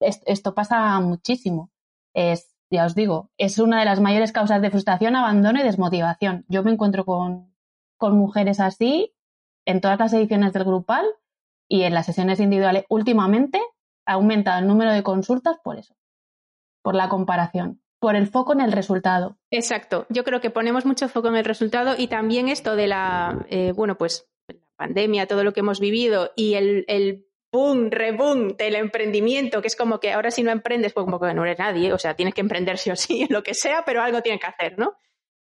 esto pasa muchísimo. Es, ya os digo, es una de las mayores causas de frustración, abandono y desmotivación. Yo me encuentro con, con mujeres así en todas las ediciones del grupal y en las sesiones individuales. Últimamente ha aumentado el número de consultas por eso, por la comparación por el foco en el resultado. Exacto. Yo creo que ponemos mucho foco en el resultado y también esto de la, eh, bueno, pues pandemia, todo lo que hemos vivido y el, el boom, reboom del emprendimiento, que es como que ahora si no emprendes, pues como que no eres nadie, o sea, tienes que emprender sí o sí, lo que sea, pero algo tienes que hacer, ¿no?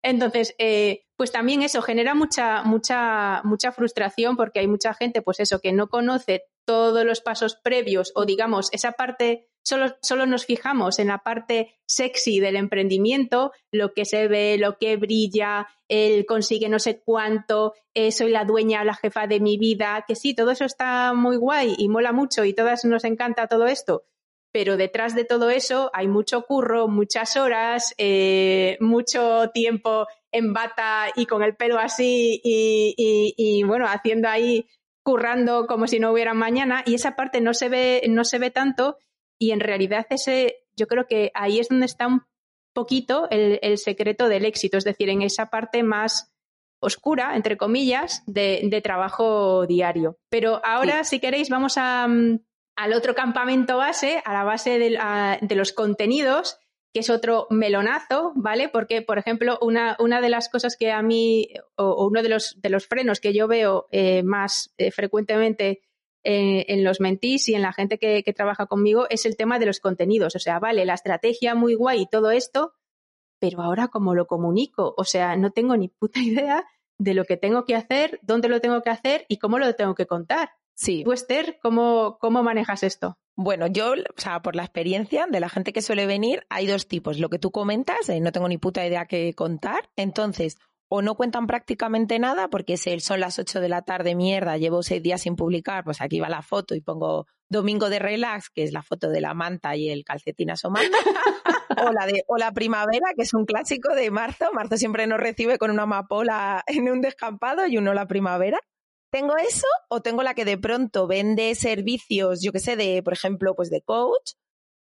Entonces, eh, pues también eso genera mucha, mucha, mucha frustración porque hay mucha gente, pues eso, que no conoce todos los pasos previos o digamos esa parte, solo, solo nos fijamos en la parte sexy del emprendimiento, lo que se ve, lo que brilla, él consigue no sé cuánto, eh, soy la dueña, la jefa de mi vida, que sí, todo eso está muy guay y mola mucho y todas nos encanta todo esto, pero detrás de todo eso hay mucho curro, muchas horas, eh, mucho tiempo en bata y con el pelo así y, bueno, haciendo ahí, currando como si no hubiera mañana. Y esa parte no se ve, no se ve tanto. Y en realidad ese, yo creo que ahí es donde está un poquito el, secreto del éxito, es decir, en esa parte más oscura, entre comillas, de, trabajo diario. Pero ahora, si queréis, vamos a, al otro campamento base, a la base de, los contenidos, que es otro melonazo, ¿vale? Porque, por ejemplo, una, una de las cosas que a mí, o, uno de los, de los frenos que yo veo eh, más eh, frecuentemente eh, en los mentís y en la gente que, que, trabaja conmigo es el tema de los contenidos. O sea, vale, la estrategia muy guay y todo esto, pero ahora cómo lo comunico, o sea, no tengo ni puta idea de lo que tengo que hacer, dónde lo tengo que hacer y cómo lo tengo que contar. Sí. ¿Tú, Esther, cómo, cómo manejas esto? Bueno, yo, o sea, por la experiencia de la gente que suele venir, hay dos tipos. Lo que tú comentas, eh, no tengo ni puta idea que contar. Entonces, o no cuentan prácticamente nada porque son las 8 de la tarde, mierda, llevo seis días sin publicar, pues aquí va la foto y pongo domingo de relax, que es la foto de la manta y el calcetín asomando, o la de o la primavera, que es un clásico de marzo, marzo siempre nos recibe con una amapola en un descampado y uno la primavera. ¿Tengo eso o tengo la que de pronto vende servicios, yo qué sé, de, por ejemplo, pues de coach,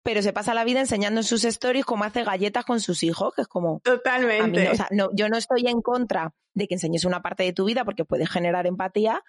pero se pasa la vida enseñando en sus stories cómo hace galletas con sus hijos, que es como... Totalmente. o sea, no, yo no estoy en contra de que enseñes una parte de tu vida porque puede generar empatía,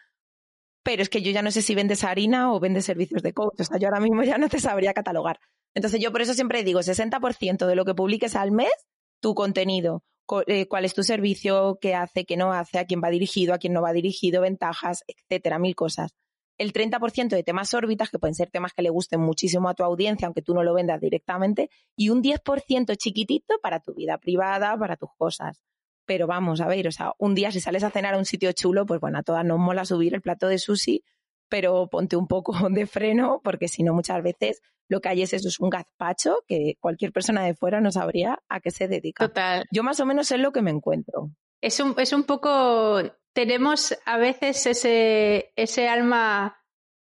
pero es que yo ya no sé si vendes harina o vendes servicios de coach. O sea, yo ahora mismo ya no te sabría catalogar. Entonces yo por eso siempre digo, 60% de lo que publiques al mes, tu contenido, cuál es tu servicio, qué hace, qué no hace, a quién va dirigido, a quién no va dirigido, ventajas, etcétera, mil cosas. El 30% de temas órbitas, que pueden ser temas que le gusten muchísimo a tu audiencia, aunque tú no lo vendas directamente, y un 10% chiquitito para tu vida privada, para tus cosas. Pero vamos, a ver, o sea, un día si sales a cenar a un sitio chulo, pues bueno, a todas nos mola subir el plato de sushi, pero ponte un poco de freno, porque si no, muchas veces lo que hay es eso, es un gazpacho que cualquier persona de fuera no sabría a qué se dedica. Total. Yo más o menos sé lo que me encuentro. Es un, es un poco, tenemos a veces ese, ese alma,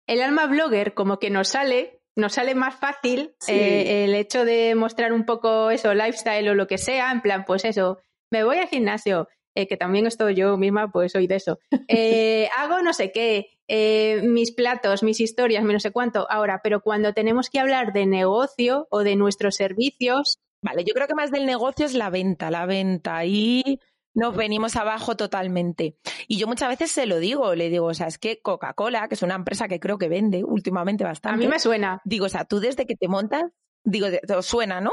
el alma blogger como que nos sale, nos sale más fácil eh, el hecho de mostrar un poco eso, lifestyle o lo que sea, en plan, pues eso, me voy al gimnasio, eh, que también estoy yo misma, pues soy de eso. Eh, hago no sé qué, eh, mis platos, mis historias, no sé cuánto. Ahora, pero cuando tenemos que hablar de negocio o de nuestros servicios. Vale, yo creo que más del negocio es la venta, la venta. Y nos venimos abajo totalmente. Y yo muchas veces se lo digo, le digo, o sea, es que Coca-Cola, que es una empresa que creo que vende últimamente bastante. A mí me suena. Digo, o sea, tú desde que te montas, digo, te suena, ¿no?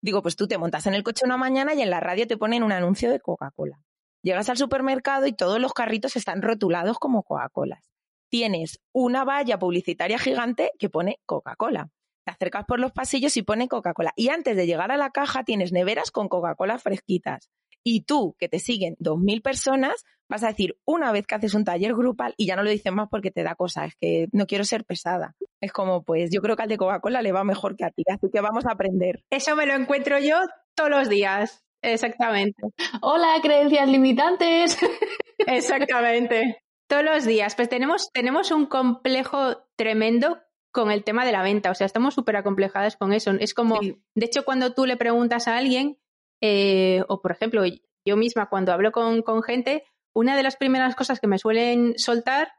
Digo, pues tú te montas en el coche una mañana y en la radio te ponen un anuncio de Coca-Cola. Llegas al supermercado y todos los carritos están rotulados como Coca-Colas. Tienes una valla publicitaria gigante que pone Coca-Cola. Te acercas por los pasillos y pone Coca-Cola. Y antes de llegar a la caja tienes neveras con Coca-Cola fresquitas. Y tú, que te siguen 2.000 personas, vas a decir una vez que haces un taller grupal y ya no lo dices más porque te da cosa, es que no quiero ser pesada. Es como, pues yo creo que al de Coca-Cola le va mejor que a ti, así que vamos a aprender. Eso me lo encuentro yo todos los días. Exactamente. Hola, creencias limitantes. Exactamente. Todos los días. Pues tenemos, tenemos un complejo tremendo con el tema de la venta. O sea, estamos súper acomplejadas con eso. Es como, de hecho, cuando tú le preguntas a alguien, eh, o por ejemplo, yo misma cuando hablo con, con gente, una de las primeras cosas que me suelen soltar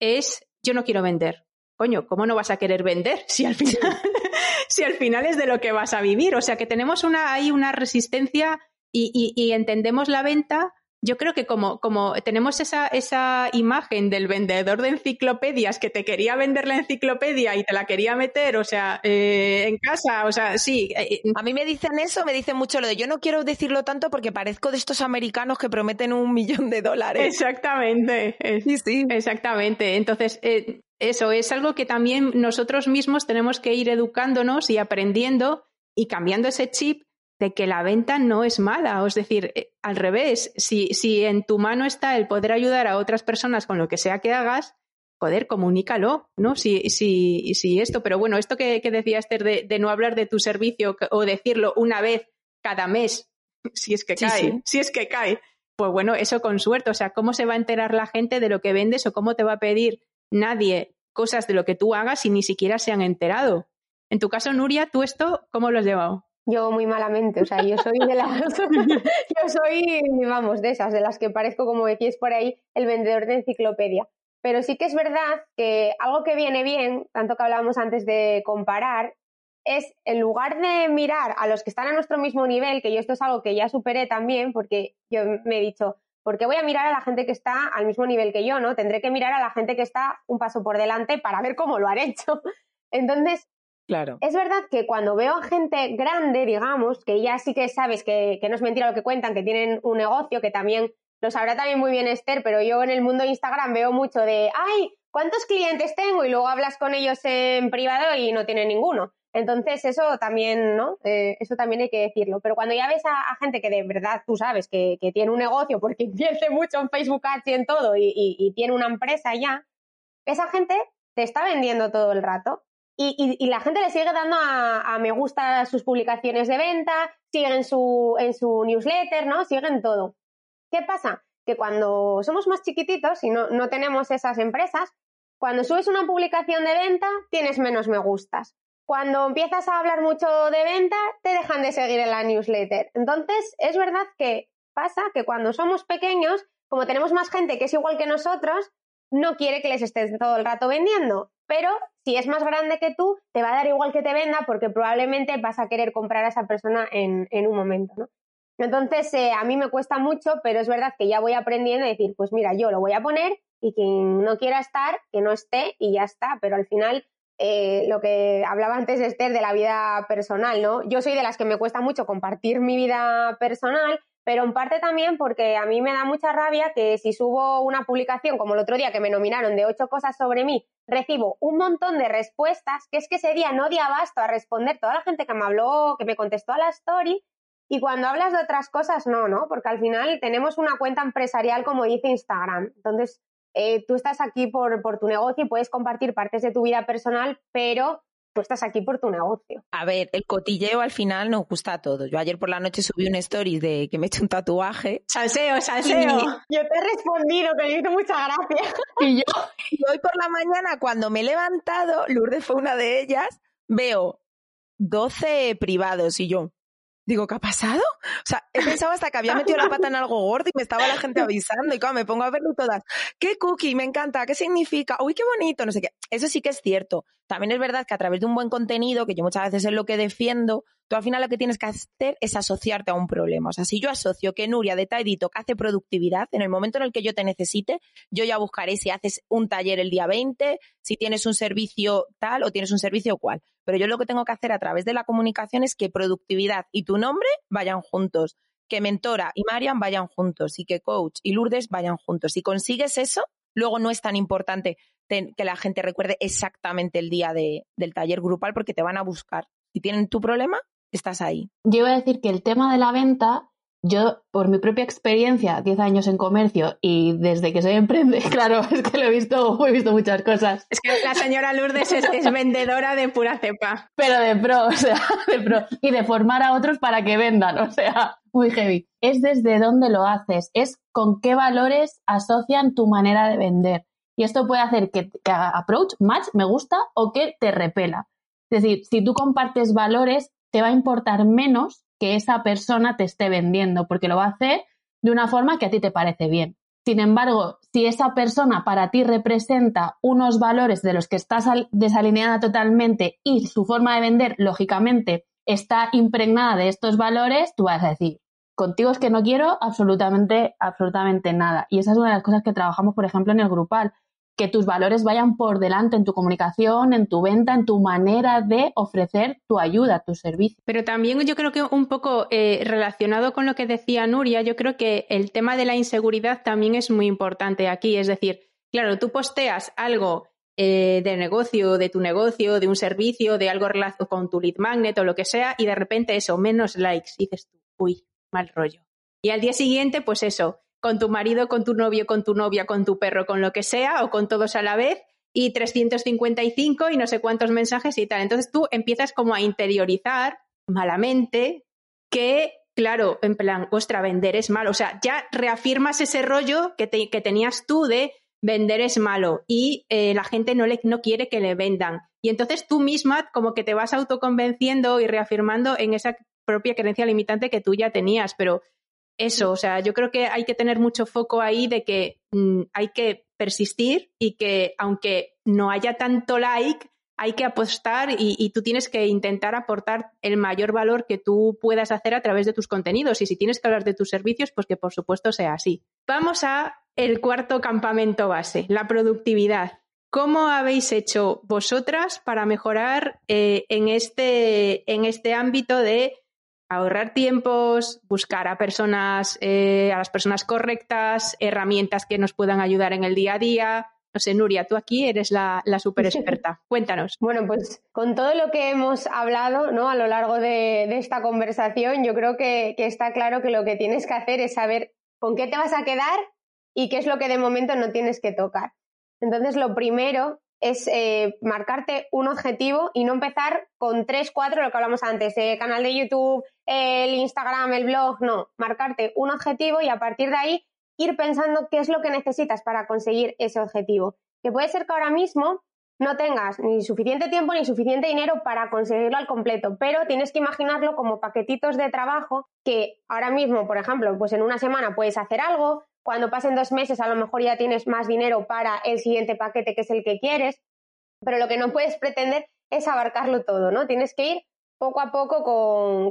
es yo no quiero vender. Coño, ¿cómo no vas a querer vender si al final, si al final es de lo que vas a vivir? O sea que tenemos una, hay una resistencia y, y entendemos la venta yo creo que como, como tenemos esa, esa imagen del vendedor de enciclopedias que te quería vender la enciclopedia y te la quería meter, o sea, eh, en casa, o sea, sí. Eh, eh, a mí me dicen eso, me dicen mucho lo de yo no quiero decirlo tanto porque parezco de estos americanos que prometen un millón de dólares. Exactamente. Sí, sí. Exactamente. Entonces, eso es algo que también nosotros mismos tenemos que ir educándonos y aprendiendo y cambiando ese chip de que la venta no es mala. Es decir, eh, al revés, si, si en tu mano está el poder ayudar a otras personas con lo que sea que hagas, joder, comunícalo, ¿no? Si, si, si esto, pero bueno, esto que, que decía Esther de, no hablar de tu servicio o decirlo una vez cada mes, si es que cae, si es que cae, pues bueno, eso con suerte, o sea, ¿cómo se va a enterar la gente de lo que vendes o cómo te va a pedir nadie cosas de lo que tú hagas si ni siquiera se han enterado? En tu caso, Nuria, ¿tú esto cómo lo has llevado? Yo muy malamente, o sea, yo soy de las, yo soy, vamos, de esas, de las que parezco, como decís por ahí, el vendedor de enciclopedia. Pero sí que es verdad que algo que viene bien, tanto que hablábamos antes de comparar, es en lugar de mirar a los que están a nuestro mismo nivel, que yo esto es algo que ya superé también, porque yo me he dicho, ¿por qué voy a mirar a la gente que está al mismo nivel que yo, no? Tendré que mirar a la gente que está un paso por delante para ver cómo lo han hecho. Entonces, Claro. Es verdad que cuando veo a gente grande, digamos, que ya sí que sabes que, no es mentira lo que cuentan, que tienen un negocio, que también lo sabrá también muy bien Esther, pero yo en el mundo de Instagram veo mucho de, ay, ¿cuántos clientes tengo? Y luego hablas con ellos en privado y no tienen ninguno. Entonces, eso también, ¿no? Eh, eso también hay que decirlo. Pero cuando ya ves a, gente que de verdad tú sabes que, tiene un negocio porque invierte mucho en Facebook Ads y en todo y, y tiene una empresa ya, esa gente te está vendiendo todo el rato y, la gente le sigue dando a, me gusta sus publicaciones de venta, siguen su, en su newsletter, ¿no? Siguen todo. ¿Qué pasa? Que cuando somos más chiquititos y no, no tenemos esas empresas, cuando subes una publicación de venta, tienes menos me gustas. Cuando empiezas a hablar mucho de venta, te dejan de seguir en la newsletter. Entonces, es verdad que pasa que cuando somos pequeños, como tenemos más gente que es igual que nosotros, no quiere que les estés todo el rato vendiendo. Pero si es más grande que tú, te va a dar igual que te venda porque probablemente vas a querer comprar a esa persona en, un momento, ¿no? Entonces, eh, a mí me cuesta mucho, pero es verdad que ya voy aprendiendo a decir, pues mira, yo lo voy a poner y quien no quiera estar, que no esté y ya está. Pero al final, eh, lo que hablaba antes Esther de la vida personal, ¿no? Yo soy de las que me cuesta mucho compartir mi vida personal, pero en parte también porque a mí me da mucha rabia que si subo una publicación como el otro día que me nominaron de ocho cosas sobre mí, recibo un montón de respuestas, que es que ese día no di abasto a responder toda la gente que me habló, que me contestó a la story, y cuando hablas de otras cosas, no, ¿no? Porque al final tenemos una cuenta empresarial como dice Instagram. Entonces, eh, tú estás aquí por, por tu negocio y puedes compartir partes de tu vida personal, pero tú estás aquí por tu negocio. A ver, el cotilleo al final nos gusta a todos. Yo ayer por la noche subí un story de que me he hecho un tatuaje. Salseo, salseo. yo te he respondido, que me hizo mucha gracia. Y yo, y hoy por la mañana, cuando me he levantado, Lourdes fue una de ellas, veo 12 privados y yo, Digo, ¿qué ha pasado? O sea, he pensado hasta que había metido la pata en algo gordo y me estaba la gente avisando y claro, me pongo a verlo todas. ¿Qué cookie? Me encanta. ¿Qué significa? Uy, qué bonito. No sé qué. Eso sí que es cierto. También es verdad que a través de un buen contenido, que yo muchas veces es lo que defiendo, tú al final lo que tienes que hacer es asociarte a un problema. O sea, si yo asocio que Nuria de Taidito que hace productividad, en el momento en el que yo te necesite, yo ya buscaré si haces un taller el día 20, si tienes un servicio tal o tienes un servicio cual. Pero yo lo que tengo que hacer a través de la comunicación es que productividad y tu nombre vayan juntos, que Mentora y Marian vayan juntos y que Coach y Lourdes vayan juntos. Si consigues eso, luego no es tan importante que la gente recuerde exactamente el día del taller grupal porque te van a buscar. Si tienen tu problema, estás ahí. Yo iba a decir que el tema de la venta, yo por mi propia experiencia, 10 años en comercio y desde que soy emprende, claro, es que lo he visto, he visto muchas cosas. Es que la señora Lourdes es, es vendedora de pura cepa. Pero de pro, o sea, de pro. Y de formar a otros para que vendan, o sea, muy heavy. Es desde dónde lo haces, es con qué valores asocian tu manera de vender. Y esto puede hacer que, que approach, match, me gusta o que te repela. Es decir, si tú compartes valores, te va a importar menos que esa persona te esté vendiendo, porque lo va a hacer de una forma que a ti te parece bien. Sin embargo, si esa persona para ti representa unos valores de los que estás desalineada totalmente y su forma de vender, lógicamente, está impregnada de estos valores, tú vas a decir, contigo es que no quiero absolutamente, absolutamente nada. Y esa es una de las cosas que trabajamos, por ejemplo, en el grupal que tus valores vayan por delante en tu comunicación, en tu venta, en tu manera de ofrecer tu ayuda, tu servicio. Pero también yo creo que un poco eh, relacionado con lo que decía Nuria, yo creo que el tema de la inseguridad también es muy importante aquí. Es decir, claro, tú posteas algo eh, de negocio, de tu negocio, de un servicio, de algo relacionado con tu lead magnet o lo que sea, y de repente eso, menos likes, dices tú, uy, mal rollo. Y al día siguiente, pues eso, con tu marido, con tu novio, con tu novia, con tu perro, con lo que sea, o con todos a la vez, y 355 y no sé cuántos mensajes y tal. Entonces tú empiezas como a interiorizar malamente que, claro, en plan, ostra, vender es malo. O sea, ya reafirmas ese rollo que, que tenías tú de vender es malo y eh, la gente no, le, no quiere que le vendan. Y entonces tú misma como que te vas autoconvenciendo y reafirmando en esa propia creencia limitante que tú ya tenías, pero eso, o sea, yo creo que hay que tener mucho foco ahí de que mm, hay que persistir y que aunque no haya tanto like, hay que apostar y, y, tú tienes que intentar aportar el mayor valor que tú puedas hacer a través de tus contenidos. Y si tienes que hablar de tus servicios, pues que por supuesto sea así. Vamos a el cuarto campamento base, la productividad. ¿Cómo habéis hecho vosotras para mejorar eh, en, este, en este ámbito de ahorrar tiempos, buscar a personas, eh, a las personas correctas, herramientas que nos puedan ayudar en el día a día. No sé, Nuria, tú aquí eres la, la super experta. Cuéntanos. Bueno, pues con todo lo que hemos hablado ¿no? a lo largo de, de esta conversación, yo creo que, que está claro que lo que tienes que hacer es saber con qué te vas a quedar y qué es lo que de momento no tienes que tocar. Entonces, lo primero es eh, marcarte un objetivo y no empezar con tres, cuatro, lo que hablamos antes, el canal de YouTube, el Instagram, el blog, no, marcarte un objetivo y a partir de ahí ir pensando qué es lo que necesitas para conseguir ese objetivo. Que puede ser que ahora mismo no tengas ni suficiente tiempo ni suficiente dinero para conseguirlo al completo, pero tienes que imaginarlo como paquetitos de trabajo que ahora mismo, por ejemplo, pues en una semana puedes hacer algo, cuando pasen dos meses, a lo mejor ya tienes más dinero para el siguiente paquete, que es el que quieres, pero lo que no puedes pretender es abarcarlo todo, ¿no? Tienes que ir poco a poco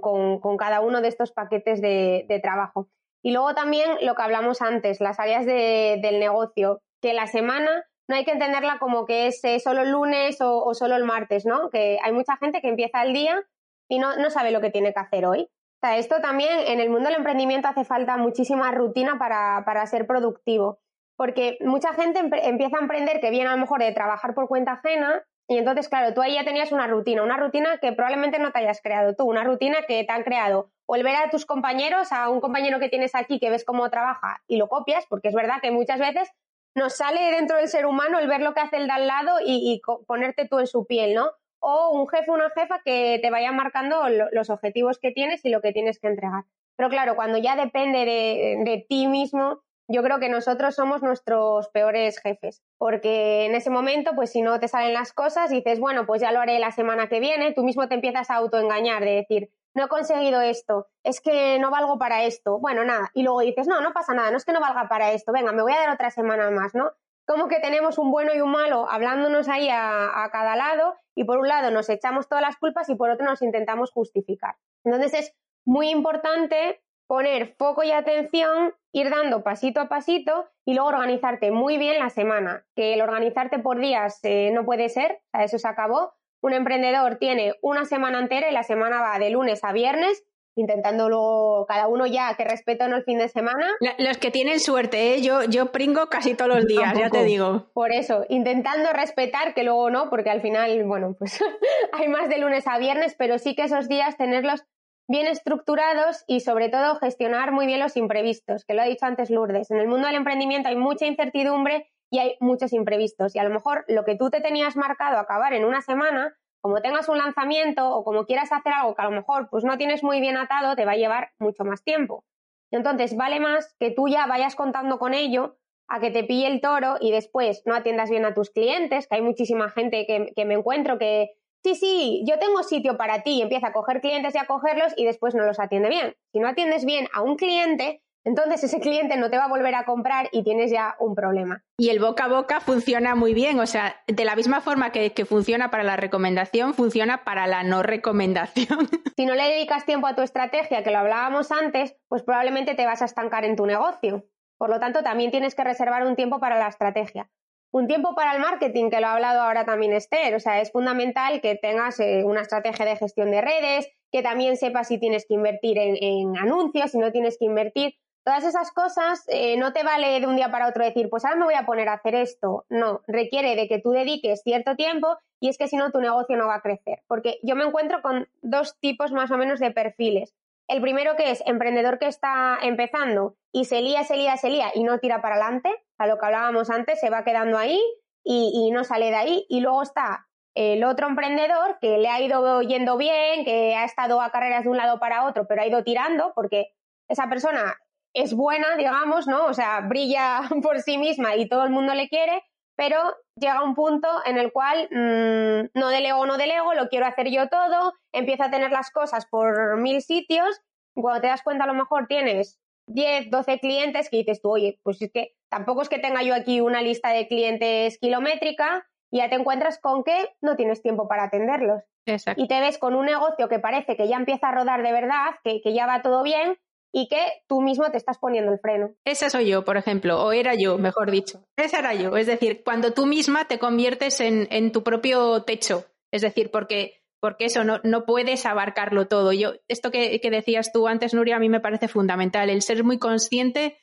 con, cada uno de estos paquetes de, trabajo. Y luego también lo que hablamos antes, las áreas del negocio. que la semana no hay que entenderla como que es eh, solo el lunes o, solo el martes, ¿no? Que hay mucha gente que empieza el día y no, no sabe lo que tiene que hacer hoy. O sea, esto también en el mundo del emprendimiento hace falta muchísima rutina para, para ser productivo. Porque mucha gente empieza a emprender que viene a lo mejor de trabajar por cuenta ajena y entonces, claro, tú ahí ya tenías una rutina, una rutina que probablemente no te hayas creado tú, una rutina que te han creado o el ver a tus compañeros, a un compañero que tienes aquí que ves cómo trabaja y lo copias, porque es verdad que muchas veces nos sale dentro del ser humano el ver lo que hace el de al lado y, ponerte tú en su piel, ¿no? O un jefe una jefa que te vaya marcando los objetivos que tienes y lo que tienes que entregar. Pero claro, cuando ya depende de, de ti mismo, yo creo que nosotros somos nuestros peores jefes, porque en ese momento, pues si no te salen las cosas, dices, bueno, pues ya lo haré la semana que viene, tú mismo te empiezas a autoengañar, de decir, no he conseguido esto, es que no valgo para esto, bueno, nada, y luego dices, no, no pasa nada, no es que no valga para esto, venga, me voy a dar otra semana más, ¿no? Como que tenemos un bueno y un malo hablándonos ahí a, cada lado y por un lado nos echamos todas las culpas y por otro nos intentamos justificar. Entonces es muy importante poner foco y atención, ir dando pasito a pasito y luego organizarte muy bien la semana. Que el organizarte por días eh, no puede ser, o eso se acabó. Un emprendedor tiene una semana entera y la semana va de lunes a viernes intentando luego cada uno ya que respetan el fin de semana. Los que tienen suerte, ¿eh? yo, yo pringo casi todos los días, ya te digo. Por eso, intentando respetar, que luego no, porque al final, bueno, pues hay más de lunes a viernes, pero sí que esos días tenerlos bien estructurados y sobre todo gestionar muy bien los imprevistos, que lo ha dicho antes Lourdes. En el mundo del emprendimiento hay mucha incertidumbre y hay muchos imprevistos y a lo mejor lo que tú te tenías marcado acabar en una semana, como tengas un lanzamiento o como quieras hacer algo que a lo mejor pues no tienes muy bien atado, te va a llevar mucho más tiempo. Entonces vale más que tú ya vayas contando con ello a que te pille el toro y después no atiendas bien a tus clientes, que hay muchísima gente que, que me encuentro que sí, sí, yo tengo sitio para ti, y empieza a coger clientes y a cogerlos y después no los atiende bien. Si no atiendes bien a un cliente, entonces ese cliente no te va a volver a comprar y tienes ya un problema. Y el boca a boca funciona muy bien, o sea, de la misma forma que, que, funciona para la recomendación, funciona para la no recomendación. Si no le dedicas tiempo a tu estrategia, que lo hablábamos antes, pues probablemente te vas a estancar en tu negocio. Por lo tanto, también tienes que reservar un tiempo para la estrategia. Un tiempo para el marketing, que lo ha hablado ahora también Esther, o sea, es fundamental que tengas eh, una estrategia de gestión de redes, que también sepas si tienes que invertir en, anuncios, si no tienes que invertir. Todas esas cosas eh, no te vale de un día para otro decir, pues ahora me voy a poner a hacer esto. No, requiere de que tú dediques cierto tiempo y es que si no tu negocio no va a crecer. Porque yo me encuentro con dos tipos más o menos de perfiles. El primero que es emprendedor que está empezando y se lía, se lía, se lía y no tira para adelante, a lo que hablábamos antes, se va quedando ahí y, no sale de ahí. Y luego está el otro emprendedor que le ha ido yendo bien, que ha estado a carreras de un lado para otro, pero ha ido tirando porque esa persona es buena, digamos, ¿no? O sea, brilla por sí misma y todo el mundo le quiere, pero llega un punto en el cual mm, no delego, no delego, lo quiero hacer yo todo, empiezo a tener las cosas por mil sitios, cuando te das cuenta a lo mejor tienes 10, 12 clientes que dices tú, oye, pues es que tampoco es que tenga yo aquí una lista de clientes kilométrica y ya te encuentras con que no tienes tiempo para atenderlos. Exacto. Y te ves con un negocio que parece que ya empieza a rodar de verdad, que, que ya va todo bien, y que tú mismo te estás poniendo el freno. Esa soy yo, por ejemplo, o era yo, mejor dicho. Esa era yo. Es decir, cuando tú misma te conviertes en, tu propio techo. Es decir, porque, porque eso no, no puedes abarcarlo todo. Yo, esto que, decías tú antes, Nuria, a mí me parece fundamental, el ser muy consciente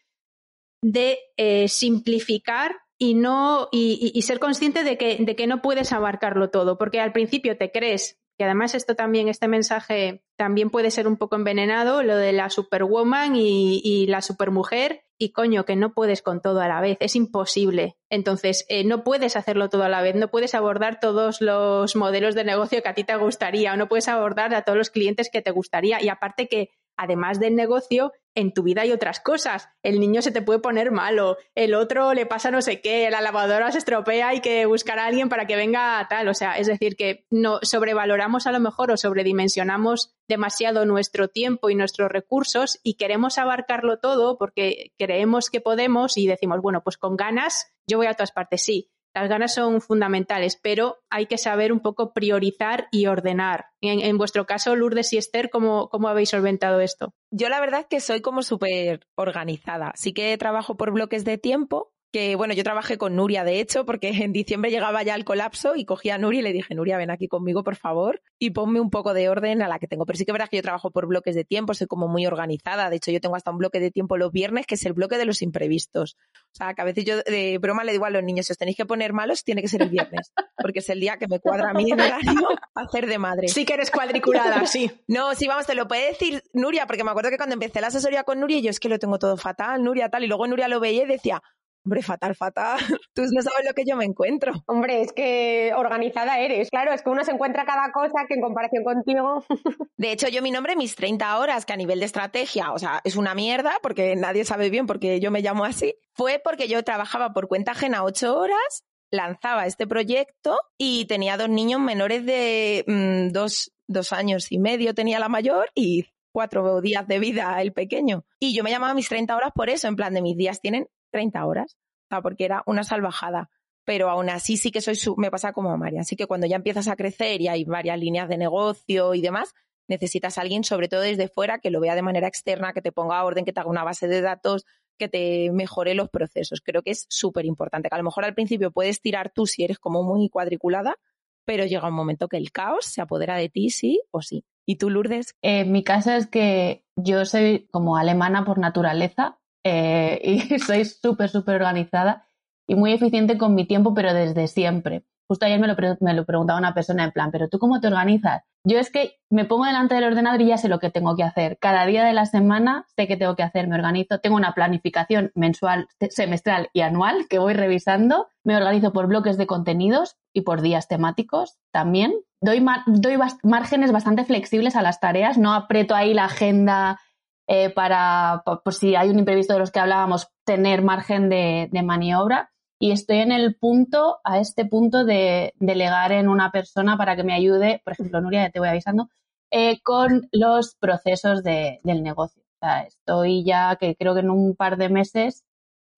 de eh, simplificar y no y, y, ser consciente de que, de que no puedes abarcarlo todo, porque al principio te crees que además esto también, este mensaje también puede ser un poco envenenado, lo de la superwoman y, y la supermujer, y coño, que no puedes con todo a la vez, es imposible. Entonces, eh, no puedes hacerlo todo a la vez, no puedes abordar todos los modelos de negocio que a ti te gustaría, o no puedes abordar a todos los clientes que te gustaría, y aparte que además del negocio, en tu vida hay otras cosas. El niño se te puede poner malo, el otro le pasa no sé qué, la lavadora se estropea, hay que buscar a alguien para que venga tal. O sea, es decir, que no sobrevaloramos a lo mejor o sobredimensionamos demasiado nuestro tiempo y nuestros recursos y queremos abarcarlo todo porque creemos que podemos y decimos, bueno, pues con ganas yo voy a todas partes, sí, las ganas son fundamentales, pero hay que saber un poco priorizar y ordenar. En, vuestro caso, Lourdes y Esther, ¿cómo, ¿cómo, habéis solventado esto? Yo la verdad es que soy como súper organizada. Sí que trabajo por bloques de tiempo, que bueno, yo trabajé con Nuria, de hecho, porque en diciembre llegaba ya el colapso y cogí a Nuria y le dije, Nuria, ven aquí conmigo, por favor, y ponme un poco de orden a la que tengo. Pero sí que verás que yo trabajo por bloques de tiempo, soy como muy organizada. De hecho, yo tengo hasta un bloque de tiempo los viernes, que es el bloque de los imprevistos. O sea, que a veces yo de broma le digo a los niños, si os tenéis que poner malos, tiene que ser el viernes, porque es el día que me cuadra a mí en horario hacer de madre. Sí que eres cuadriculada, sí. No, sí, vamos, te lo puede decir Nuria, porque me acuerdo que cuando empecé la asesoría con Nuria, yo es que lo tengo todo fatal, Nuria tal, y luego Nuria lo veía y decía, Hombre, fatal, fatal. Tú no sabes lo que yo me encuentro. Hombre, es que organizada eres. Claro, es que uno se encuentra cada cosa que en comparación contigo. De hecho, yo mi nombre, mis 30 horas, que a nivel de estrategia, o sea, es una mierda porque nadie sabe bien porque yo me llamo así, fue porque yo trabajaba por cuenta ajena 8 horas, lanzaba este proyecto y tenía dos niños menores de mm, dos, dos años y medio, tenía la mayor y cuatro días de vida el pequeño. Y yo me llamaba mis 30 horas por eso, en plan de mis días tienen 30 horas, o sea, porque era una salvajada. Pero aún así sí que soy me pasa como a María. Así que cuando ya empiezas a crecer y hay varias líneas de negocio y demás, necesitas a alguien, sobre todo desde fuera, que lo vea de manera externa, que te ponga orden, que te haga una base de datos, que te mejore los procesos. Creo que es súper importante. Que a lo mejor al principio puedes tirar tú si eres como muy cuadriculada, pero llega un momento que el caos se apodera de ti, sí o sí. ¿Y tú, Lourdes? Eh, mi caso es que yo soy como alemana por naturaleza eh, y soy súper, súper organizada y muy eficiente con mi tiempo, pero desde siempre. Justo ayer me lo, me lo preguntaba una persona en plan, pero ¿tú cómo te organizas? Yo es que me pongo delante del ordenador y ya sé lo que tengo que hacer. Cada día de la semana sé qué tengo que hacer, me organizo. Tengo una planificación mensual, semestral y anual que voy revisando. Me organizo por bloques de contenidos y por días temáticos también. Doy, doy márgenes bastante flexibles a las tareas, no aprieto ahí la agenda eh, para, por si hay un imprevisto de los que hablábamos, tener margen de, maniobra. Y estoy en el punto, a este punto de delegar en una persona para que me ayude, por ejemplo, Nuria, ya te voy avisando, eh, con los procesos del negocio. O sea, estoy ya que creo que en un par de meses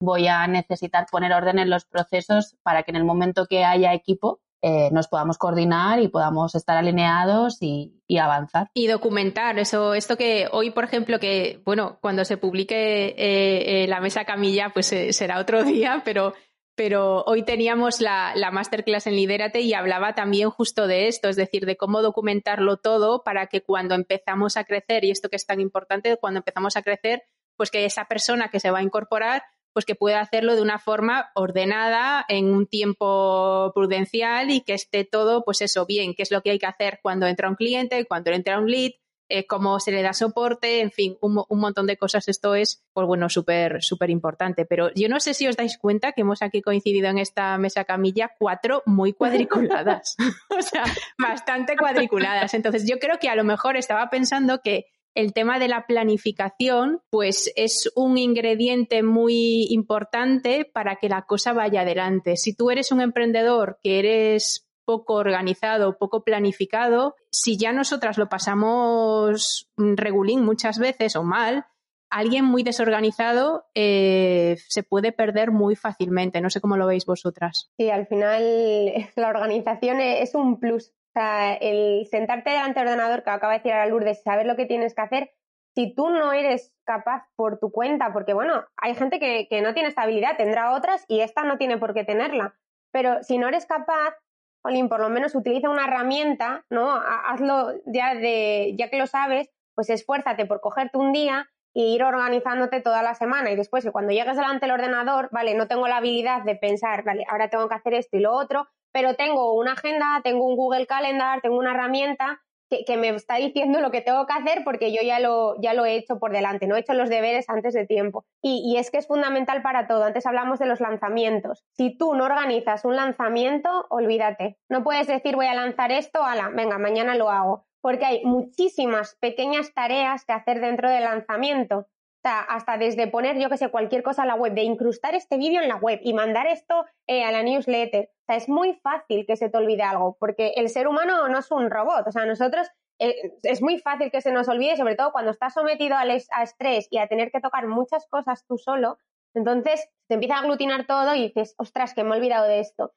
voy a necesitar poner orden en los procesos para que en el momento que haya equipo eh, nos podamos coordinar y podamos estar alineados y, avanzar. Y documentar eso, esto que hoy, por ejemplo, que, bueno, cuando se publique eh, eh, la mesa camilla, pues será otro día, pero, pero hoy teníamos la, la masterclass en Lidérate y hablaba también justo de esto, es decir, de cómo documentarlo todo para que cuando empezamos a crecer, y esto que es tan importante, cuando empezamos a crecer, pues que esa persona que se va a incorporar pues que pueda hacerlo de una forma ordenada, en un tiempo prudencial y que esté todo, pues eso, bien, qué es lo que hay que hacer cuando entra un cliente, cuando entra un lead, eh, cómo se le da soporte, en fin, un, montón de cosas. Esto es, pues bueno, súper, súper importante. Pero yo no sé si os dais cuenta que hemos aquí coincidido en esta mesa camilla cuatro muy cuadriculadas. o sea, bastante cuadriculadas. Entonces, yo creo que a lo mejor estaba pensando que el tema de la planificación, pues es un ingrediente muy importante para que la cosa vaya adelante. Si tú eres un emprendedor que eres poco organizado, poco planificado, si ya nosotras lo pasamos regulín muchas veces o mal, alguien muy desorganizado eh, se puede perder muy fácilmente. No sé cómo lo veis vosotras. Sí, al final la organización es un plus sea, el sentarte delante del ordenador, que acaba de decir a Lourdes, saber lo que tienes que hacer, si tú no eres capaz por tu cuenta, porque bueno, hay gente que, no tiene esta habilidad, tendrá otras y esta no tiene por qué tenerla. Pero si no eres capaz, Olin, por lo menos utiliza una herramienta, ¿no? Hazlo ya de, ya que lo sabes, pues esfuérzate por cogerte un día e ir organizándote toda la semana. Y después, que cuando llegues delante del ordenador, vale, no tengo la habilidad de pensar, vale, ahora tengo que hacer esto y lo otro, pero tengo una agenda, tengo un Google Calendar, tengo una herramienta que, me está diciendo lo que tengo que hacer porque yo ya lo, ya lo he hecho por delante, no he hecho los deberes antes de tiempo. Y, y, es que es fundamental para todo. Antes hablamos de los lanzamientos. Si tú no organizas un lanzamiento, olvídate. No puedes decir voy a lanzar esto, ala, venga, mañana lo hago. Porque hay muchísimas pequeñas tareas que hacer dentro del lanzamiento hasta desde poner, yo que sé, cualquier cosa a la web, de incrustar este vídeo en la web y mandar esto eh, a la newsletter. O sea, es muy fácil que se te olvide algo, porque el ser humano no es un robot. O sea, nosotros eh, es muy fácil que se nos olvide, sobre todo cuando estás sometido a estrés y a tener que tocar muchas cosas tú solo. Entonces te empieza a aglutinar todo y dices, ostras, que me he olvidado de esto.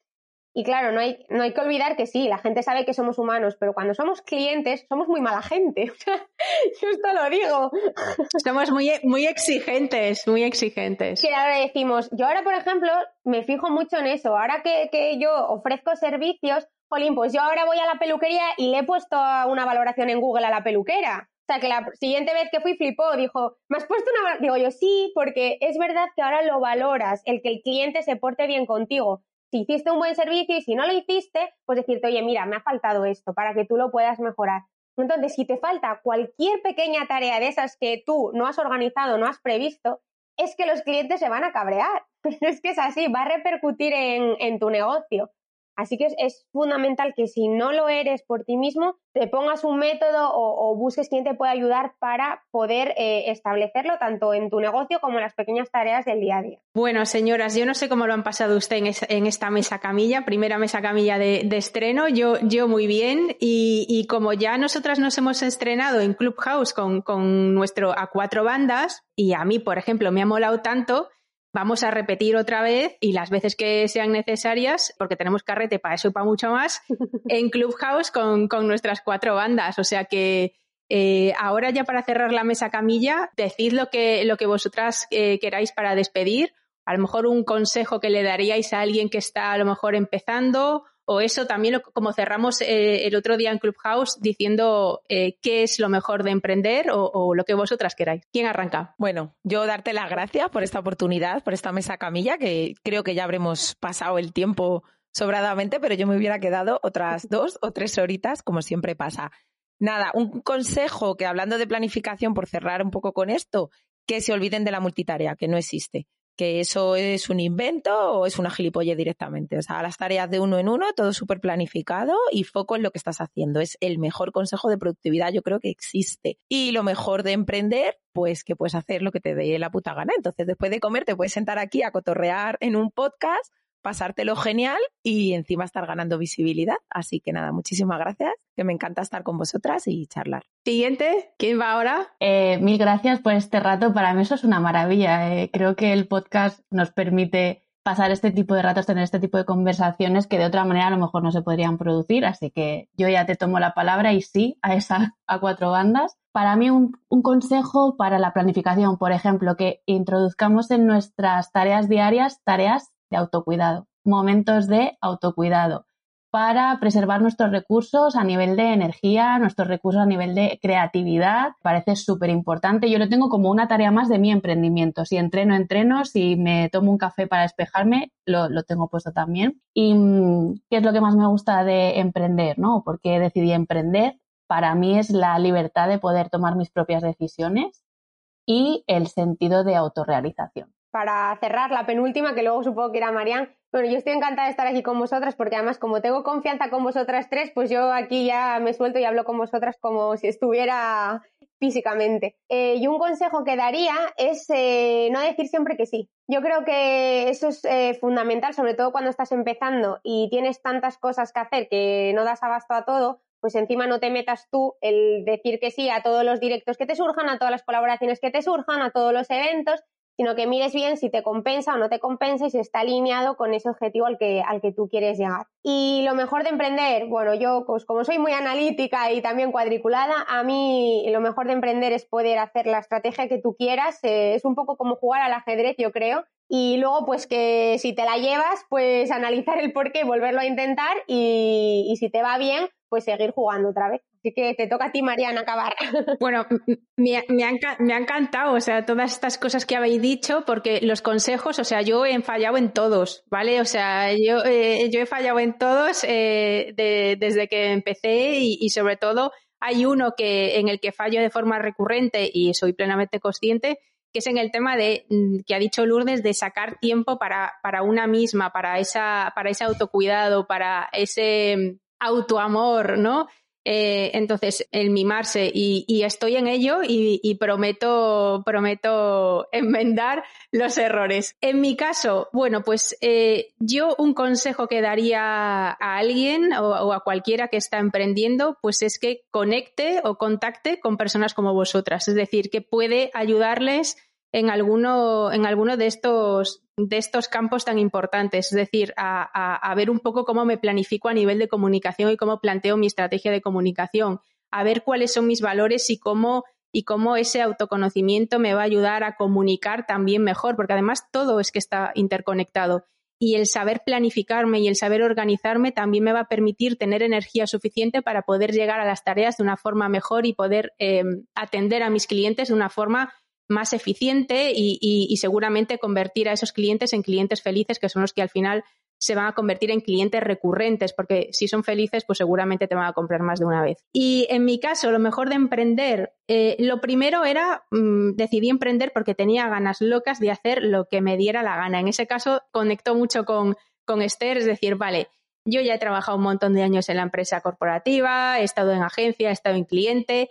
Y claro, no hay, no hay que olvidar que sí, la gente sabe que somos humanos, pero cuando somos clientes somos muy mala gente. Yo esto lo digo. Somos muy, muy exigentes, muy exigentes. Que ahora decimos, yo ahora, por ejemplo, me fijo mucho en eso. Ahora que, que yo ofrezco servicios, Jolín, pues yo ahora voy a la peluquería y le he puesto una valoración en Google a la peluquera. O sea, que la siguiente vez que fui flipó, dijo, ¿me has puesto una Digo yo, sí, porque es verdad que ahora lo valoras, el que el cliente se porte bien contigo si hiciste un buen servicio y si no lo hiciste, pues decirte, oye, mira, me ha faltado esto para que tú lo puedas mejorar. Entonces, si te falta cualquier pequeña tarea de esas que tú no has organizado, no has previsto, es que los clientes se van a cabrear. es que es así, va a repercutir en, en tu negocio. Así que es, fundamental que si no lo eres por ti mismo, te pongas un método o, busques quien te pueda ayudar para poder eh, establecerlo tanto en tu negocio como en las pequeñas tareas del día a día. Bueno, señoras, yo no sé cómo lo han pasado usted en, esta mesa camilla, primera mesa camilla de, estreno, yo, yo muy bien y, como ya nosotras nos hemos estrenado en Clubhouse con, con nuestro a cuatro bandas y a mí, por ejemplo, me ha molado tanto vamos a repetir otra vez y las veces que sean necesarias, porque tenemos carrete para eso y para mucho más, en Clubhouse con, nuestras cuatro bandas. O sea que eh, ahora ya para cerrar la mesa camilla, decid lo que, lo que vosotras eh, queráis para despedir. A lo mejor un consejo que le daríais a alguien que está a lo mejor empezando o eso también como cerramos eh, el otro día en Clubhouse diciendo eh, qué es lo mejor de emprender o, lo que vosotras queráis. ¿Quién arranca? Bueno, yo darte las gracias por esta oportunidad, por esta mesa camilla, que creo que ya habremos pasado el tiempo sobradamente, pero yo me hubiera quedado otras dos o tres horitas, como siempre pasa. Nada, un consejo que hablando de planificación, por cerrar un poco con esto, que se olviden de la multitarea, que no existe que eso es un invento o es una gilipolle directamente. O sea, las tareas de uno en uno, todo súper planificado y foco en lo que estás haciendo. Es el mejor consejo de productividad, yo creo que existe. Y lo mejor de emprender, pues que puedes hacer lo que te dé la puta gana. Entonces, después de comer, te puedes sentar aquí a cotorrear en un podcast pasártelo genial y encima estar ganando visibilidad. Así que nada, muchísimas gracias, que me encanta estar con vosotras y charlar. Siguiente, ¿quién va ahora? Eh, mil gracias por este rato, para mí eso es una maravilla. Eh. Creo que el podcast nos permite pasar este tipo de ratos, tener este tipo de conversaciones que de otra manera a lo mejor no se podrían producir. Así que yo ya te tomo la palabra y sí a esas a cuatro bandas. Para mí un, un, consejo para la planificación, por ejemplo, que introduzcamos en nuestras tareas diarias tareas de autocuidado, momentos de autocuidado para preservar nuestros recursos a nivel de energía, nuestros recursos a nivel de creatividad. Parece súper importante. Yo lo tengo como una tarea más de mi emprendimiento. Si entreno, entreno. Si me tomo un café para despejarme, lo, lo tengo puesto también. ¿Y mm, qué es lo que más me gusta de emprender? ¿no? ¿Por qué decidí emprender? Para mí es la libertad de poder tomar mis propias decisiones y el sentido de autorrealización para cerrar la penúltima, que luego supongo que era Marian. Bueno, yo estoy encantada de estar aquí con vosotras porque además como tengo confianza con vosotras tres, pues yo aquí ya me suelto y hablo con vosotras como si estuviera físicamente. Eh, y un consejo que daría es eh, no decir siempre que sí. Yo creo que eso es eh, fundamental, sobre todo cuando estás empezando y tienes tantas cosas que hacer que no das abasto a todo, pues encima no te metas tú el decir que sí a todos los directos que te surjan, a todas las colaboraciones que te surjan, a todos los eventos sino que mires bien si te compensa o no te compensa y si está alineado con ese objetivo al que, al que tú quieres llegar. Y lo mejor de emprender, bueno, yo pues como soy muy analítica y también cuadriculada, a mí lo mejor de emprender es poder hacer la estrategia que tú quieras, eh, es un poco como jugar al ajedrez, yo creo, y luego pues que si te la llevas, pues analizar el por qué, volverlo a intentar y, y si te va bien, pues seguir jugando otra vez. Así que te toca a ti, Mariana, acabar. Bueno, me, me, ha, encantado, o sea, todas estas cosas que habéis dicho, porque los consejos, o sea, yo he fallado en todos, ¿vale? O sea, yo, eh, yo he fallado en todos eh, desde que empecé y, sobre todo hay uno que, en el que fallo de forma recurrente y soy plenamente consciente, que es en el tema de mm, que ha dicho Lourdes de sacar tiempo para, para una misma, para esa, para ese autocuidado, para ese autoamor, ¿no? Eh, entonces, el mimarse y, estoy en ello y, prometo, prometo enmendar los errores. En mi caso, bueno, pues eh, yo un consejo que daría a alguien o, a cualquiera que está emprendiendo, pues es que conecte o contacte con personas como vosotras. Es decir, que puede ayudarles en alguno, en alguno de, estos, de estos campos tan importantes, es decir, a, ver un poco cómo me planifico a nivel de comunicación y cómo planteo mi estrategia de comunicación, a ver cuáles son mis valores y cómo, y cómo ese autoconocimiento me va a ayudar a comunicar también mejor, porque además todo es que está interconectado. Y el saber planificarme y el saber organizarme también me va a permitir tener energía suficiente para poder llegar a las tareas de una forma mejor y poder eh, atender a mis clientes de una forma más eficiente y, seguramente convertir a esos clientes en clientes felices, que son los que al final se van a convertir en clientes recurrentes, porque si son felices, pues seguramente te van a comprar más de una vez. Y en mi caso, lo mejor de emprender, eh, lo primero era, mm, decidí emprender porque tenía ganas locas de hacer lo que me diera la gana. En ese caso, conectó mucho con, con Esther, es decir, vale, yo ya he trabajado un montón de años en la empresa corporativa, he estado en agencia, he estado en cliente,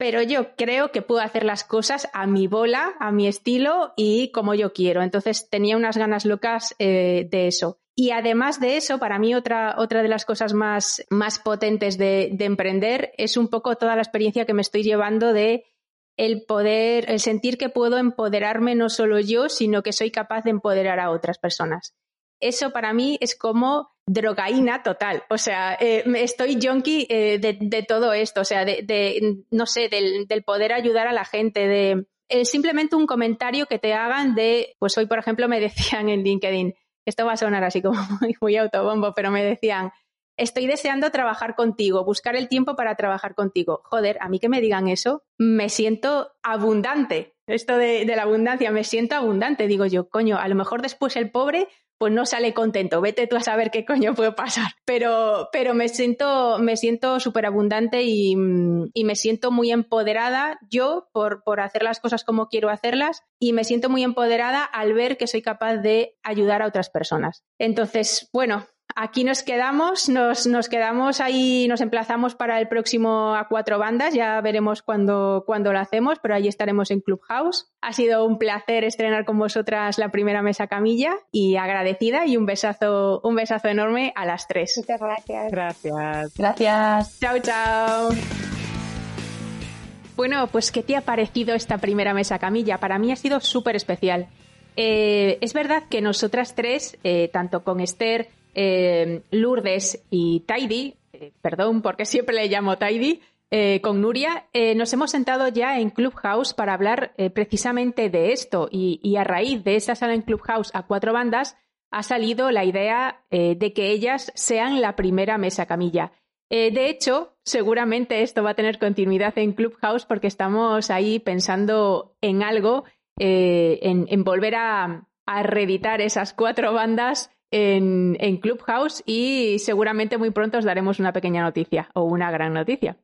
pero yo creo que puedo hacer las cosas a mi bola, a mi estilo y como yo quiero. Entonces tenía unas ganas locas eh, de eso. Y además de eso, para mí otra, otra de las cosas más, más potentes de, de, emprender es un poco toda la experiencia que me estoy llevando de el poder, el sentir que puedo empoderarme no solo yo, sino que soy capaz de empoderar a otras personas. Eso para mí es como drogaína total. O sea, eh, estoy junkie eh, de, todo esto, o sea, de, no sé, del, poder ayudar a la gente, de eh, simplemente un comentario que te hagan de, pues hoy, por ejemplo, me decían en LinkedIn, esto va a sonar así como muy, autobombo, pero me decían, estoy deseando trabajar contigo, buscar el tiempo para trabajar contigo. Joder, a mí que me digan eso, me siento abundante. Esto de, la abundancia, me siento abundante. Digo yo, coño, a lo mejor después el pobre pues no sale contento. Vete tú a saber qué coño puede pasar. Pero, pero me siento, me siento súper abundante y, y, me siento muy empoderada yo por, por hacer las cosas como quiero hacerlas y me siento muy empoderada al ver que soy capaz de ayudar a otras personas. Entonces, bueno, Aquí nos quedamos, nos, nos, quedamos ahí, nos emplazamos para el próximo a cuatro bandas, ya veremos cuándo, cuándo lo hacemos, pero ahí estaremos en Clubhouse. Ha sido un placer estrenar con vosotras la primera mesa camilla y agradecida y un besazo, un besazo enorme a las tres. Muchas gracias. Gracias. Gracias. Chao, chao. Bueno, pues ¿qué te ha parecido esta primera mesa camilla? Para mí ha sido súper especial. Eh, es verdad que nosotras tres, eh, tanto con Esther, eh, Lourdes y Tidy, eh, perdón porque siempre le llamo Tidy, eh, con Nuria, nos hemos sentado ya en Clubhouse para hablar precisamente de esto y, a raíz de esa sala en Clubhouse a cuatro bandas ha salido la idea de que ellas sean la primera mesa camilla. de hecho, seguramente esto va a tener continuidad en Clubhouse porque estamos ahí pensando en algo, en, volver a reeditar esas cuatro bandas en, Clubhouse y seguramente muy pronto os daremos una pequeña noticia o una gran noticia.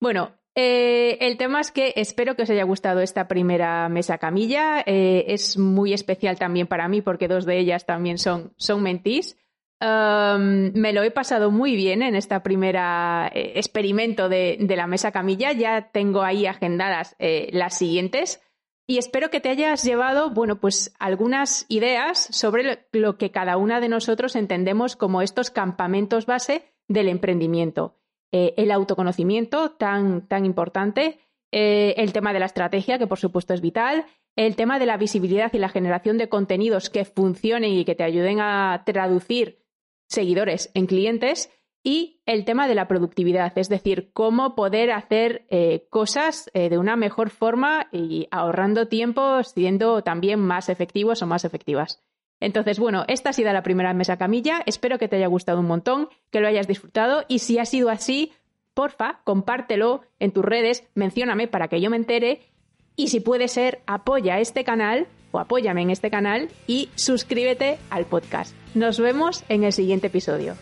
Bueno, eh, el tema es que espero que os haya gustado esta primera mesa camilla. Eh, es muy especial también para mí porque dos de ellas también son, son mentís. Me lo he pasado muy bien en esta primera eh, experimento de, de, la mesa camilla. Ya tengo ahí agendadas las siguientes y espero que te hayas llevado, bueno, pues algunas ideas sobre lo que cada una de nosotros entendemos como estos campamentos base del emprendimiento. Eh, el autoconocimiento, tan, tan importante, eh, el tema de la estrategia, que por supuesto es vital, el tema de la visibilidad y la generación de contenidos que funcionen y que te ayuden a traducir seguidores en clientes y el tema de la productividad, es decir, cómo poder hacer eh, cosas eh, de una mejor forma y ahorrando tiempo, siendo también más efectivos o más efectivas. Entonces, bueno, esta ha sido la primera mesa camilla. Espero que te haya gustado un montón, que lo hayas disfrutado y si ha sido así, porfa, compártelo en tus redes, mencióname para que yo me entere y si puede ser, apoya este canal o apóyame en este canal y suscríbete al podcast. Nos vemos en el siguiente episodio.